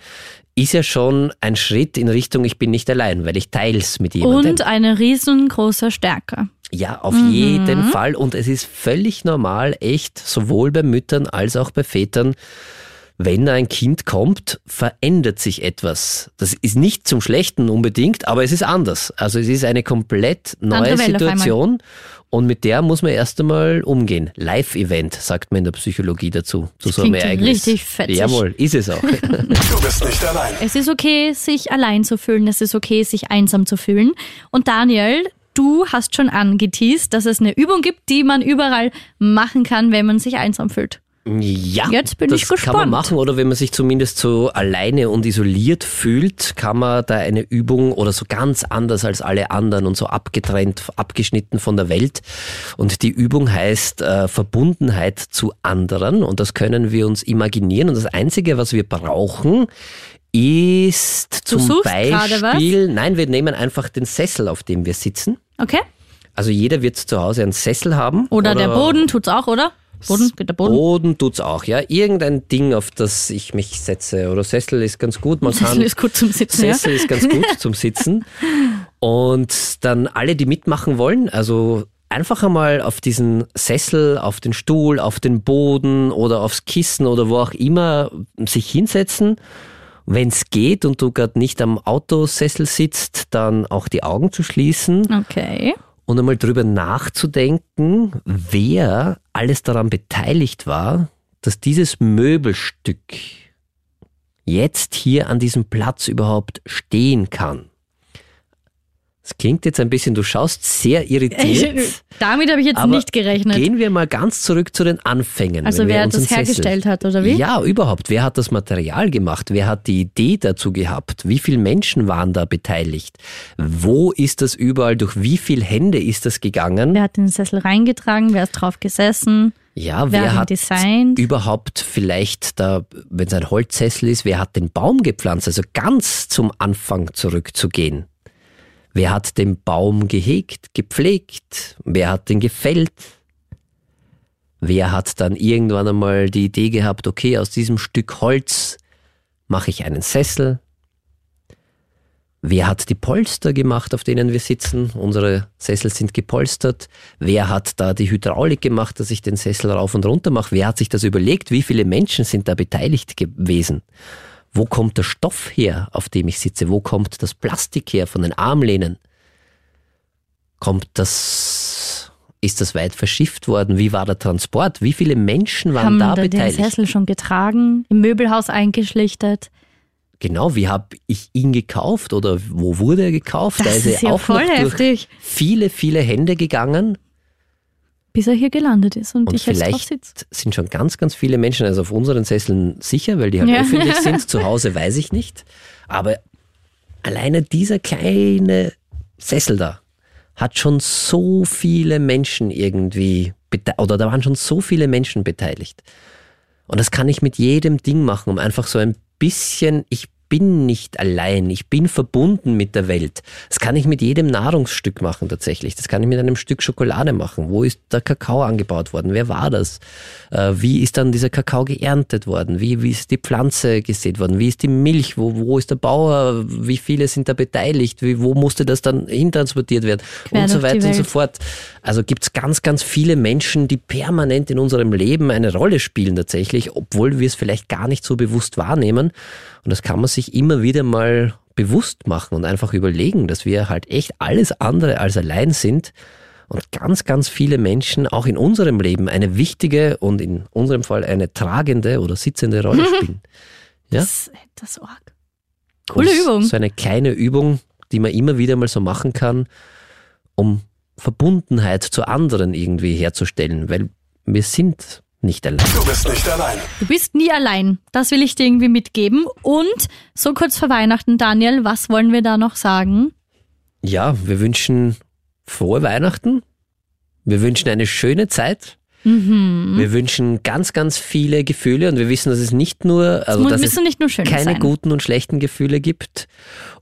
ist ja schon ein Schritt in Richtung, ich bin nicht allein, weil ich teils mit jemandem. Und eine riesengroße Stärke. Ja, auf jeden Fall. Und es ist völlig normal, echt, sowohl bei Müttern als auch bei Vätern, wenn ein Kind kommt, verändert sich etwas. Das ist nicht zum Schlechten unbedingt, aber es ist anders. Also es ist eine komplett neue Situation und mit der muss man erst einmal umgehen. Live-Event, sagt man in der Psychologie dazu, zu so einem Ereignis. richtig fetzig. Jawohl, ist es auch. Du bist nicht allein. Es ist okay, sich allein zu fühlen. Es ist okay, sich einsam zu fühlen. Und Daniel, du hast schon angeteased, dass es eine Übung gibt, die man überall machen kann, wenn man sich einsam fühlt. Ja, Jetzt bin das ich kann man gespannt. machen oder wenn man sich zumindest so alleine und isoliert fühlt, kann man da eine Übung oder so ganz anders als alle anderen und so abgetrennt, abgeschnitten von der Welt. Und die Übung heißt äh, Verbundenheit zu anderen und das können wir uns imaginieren und das Einzige, was wir brauchen, ist zum suchst gerade Beispiel, nein, wir nehmen einfach den Sessel, auf dem wir sitzen. Okay? Also jeder wird zu Hause einen Sessel haben. Oder, der Boden tut's auch, oder? Boden, geht der Boden? Boden tut's auch, ja. Irgendein Ding, auf das ich mich setze. Oder Sessel ist ganz gut. Man Sessel kann, ist gut zum Sitzen, ja. Sessel ist ganz gut zum Sitzen. Und dann alle, die mitmachen wollen, also einfach einmal auf diesen Sessel, auf den Stuhl, auf den Boden oder aufs Kissen oder wo auch immer sich hinsetzen. Wenn es geht und du gerade nicht am Autosessel sitzt, dann auch die Augen zu schließen Okay. Und einmal drüber nachzudenken, wer alles daran beteiligt war, dass dieses Möbelstück jetzt hier an diesem Platz überhaupt stehen kann. Klingt jetzt ein bisschen, du schaust sehr irritiert. Damit habe ich jetzt nicht gerechnet. Gehen wir mal ganz zurück zu den Anfängen. Also wer das hergestellt hat, oder wie? Ja, überhaupt. Wer hat das Material gemacht? Wer hat die Idee dazu gehabt? Wie viele Menschen waren da beteiligt? Wo ist das überall? Durch wie viele Hände ist das gegangen? Wer hat den Sessel reingetragen? Wer ist drauf gesessen? Ja, Wer wer hat designt? überhaupt vielleicht da, wenn es ein Holzsessel ist, wer hat den Baum gepflanzt? Also ganz zum Anfang zurückzugehen. Wer hat den Baum gehegt, gepflegt? Wer hat den gefällt? Wer hat dann irgendwann einmal die Idee gehabt, okay, aus diesem Stück Holz mache ich einen Sessel? Wer hat die Polster gemacht, auf denen wir sitzen? Unsere Sessel sind gepolstert. Wer hat da die Hydraulik gemacht, dass ich den Sessel rauf und runter mache? Wer hat sich das überlegt? Wie viele Menschen sind da beteiligt gewesen? Wo kommt der Stoff her, auf dem ich sitze? Wo kommt das Plastik her von den Armlehnen? Kommt das, ist das weit verschifft worden? Wie war der Transport? Wie viele Menschen waren haben da da den beteiligt? Sessel schon getragen, im Möbelhaus eingeschlichtet? Genau, wie habe ich ihn gekauft oder wo wurde er gekauft? Das da ist ist er ja auch voll heftig. viele, viele Hände gegangen. Bis er hier gelandet ist und, Und ich jetzt drauf vielleicht sitze. sind schon ganz, ganz viele Menschen, also auf unseren Sesseln sicher, weil die halt Ja. öffentlich sind. Zu Hause weiß ich nicht. Aber alleine dieser kleine Sessel da hat schon so viele Menschen irgendwie, oder da waren schon so viele Menschen beteiligt. Und das kann ich mit jedem Ding machen, um einfach so ein bisschen, ich bin nicht allein, ich bin verbunden mit der Welt. Das kann ich mit jedem Nahrungsstück machen tatsächlich. Das kann ich mit einem Stück Schokolade machen. Wo ist der Kakao angebaut worden? Wer war das? Äh, Wie ist dann dieser Kakao geerntet worden? Wie, wie ist die Pflanze gesät worden? Wie ist die Milch? Wo, wo ist der Bauer? Wie viele sind da beteiligt? Wie, wo musste das dann hintransportiert werden? Quer und so weiter und so fort. Also gibt es ganz, ganz viele Menschen, die permanent in unserem Leben eine Rolle spielen tatsächlich, obwohl wir es vielleicht gar nicht so bewusst wahrnehmen. Und das kann man sich immer wieder mal bewusst machen und einfach überlegen, dass wir halt echt alles andere als allein sind und ganz, ganz viele Menschen auch in unserem Leben eine wichtige und in unserem Fall eine tragende oder sitzende Rolle spielen. Ja? Das, das ist arg. Coole Und Übung. So eine kleine Übung, die man immer wieder mal so machen kann, um Verbundenheit zu anderen irgendwie herzustellen, weil wir sind nicht allein. Du bist nicht allein. Du bist nie allein. Das will ich dir irgendwie mitgeben. Und so kurz vor Weihnachten, Daniel, was wollen wir da noch sagen? Ja, wir wünschen frohe Weihnachten. Wir wünschen eine schöne Zeit. Mhm. Wir wünschen ganz, ganz viele Gefühle und wir wissen, dass es nicht nur, also es dass müssen es nicht nur schön keine sein. guten und schlechten Gefühle gibt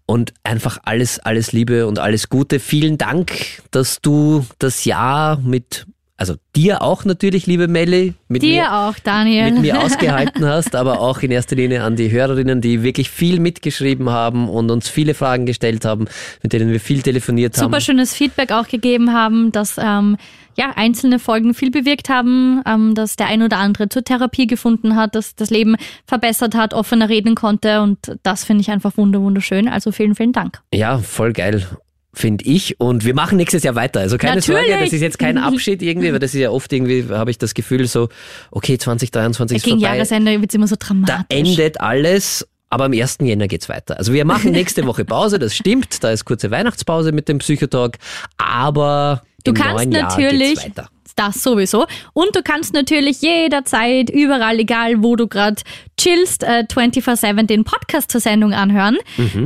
und einfach alles, alles Liebe und alles Gute. Vielen Dank, dass du das Jahr mit, also dir auch natürlich, liebe Melli, mit Dir mir, auch, Daniel. mit mir ausgehalten hast, aber auch in erster Linie an die Hörerinnen, die wirklich viel mitgeschrieben haben und uns viele Fragen gestellt haben, mit denen wir viel telefoniert haben. Super schönes Feedback auch gegeben haben, dass ähm, ja, einzelne Folgen viel bewirkt haben, ähm, dass der ein oder andere zur Therapie gefunden hat, dass das Leben verbessert hat, offener reden konnte und das finde ich einfach wunder wunderschön. Also vielen, vielen Dank. Ja, voll geil. Finde ich. Und wir machen nächstes Jahr weiter. Also keine Natürlich. Sorge, das ist jetzt kein Abschied irgendwie, weil das ist ja oft irgendwie, habe ich das Gefühl, so, okay, 2023 ist Gegen vorbei. Jahresende wird es immer so Da dramatisch. endet alles. Aber am 1. Jänner geht's weiter. Also wir machen nächste Woche Pause, das stimmt. Da ist kurze Weihnachtspause mit dem Psychotalk. Aber Du im kannst neuen Jahr natürlich geht's weiter. Das sowieso. Und du kannst natürlich jederzeit, überall, egal wo du gerade chillst, äh, 24-7 den Podcast zur Sendung anhören.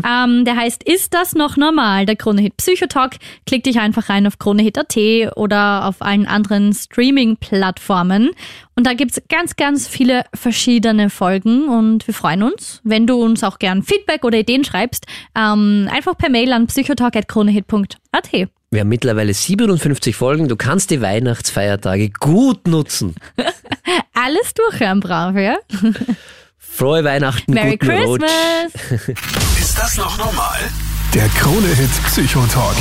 Ähm, der heißt Ist das noch normal? Der Kronehit Psychotalk. Klick dich einfach rein auf kronehit.at oder auf allen anderen Streaming-Plattformen. Und da gibt's ganz, ganz viele verschiedene Folgen und wir freuen uns, wenn du uns auch gern Feedback oder Ideen schreibst. Ähm, einfach per Mail an psychotalk.kronehit.at. Wir haben mittlerweile 57 Folgen. Du kannst die Weihnachtsfeiertage gut nutzen. Alles durchhören, brav, ja? Frohe Weihnachten, Merry guten Rutsch. Christmas! Ist das noch normal? Der Krone-Hit Psychotalk.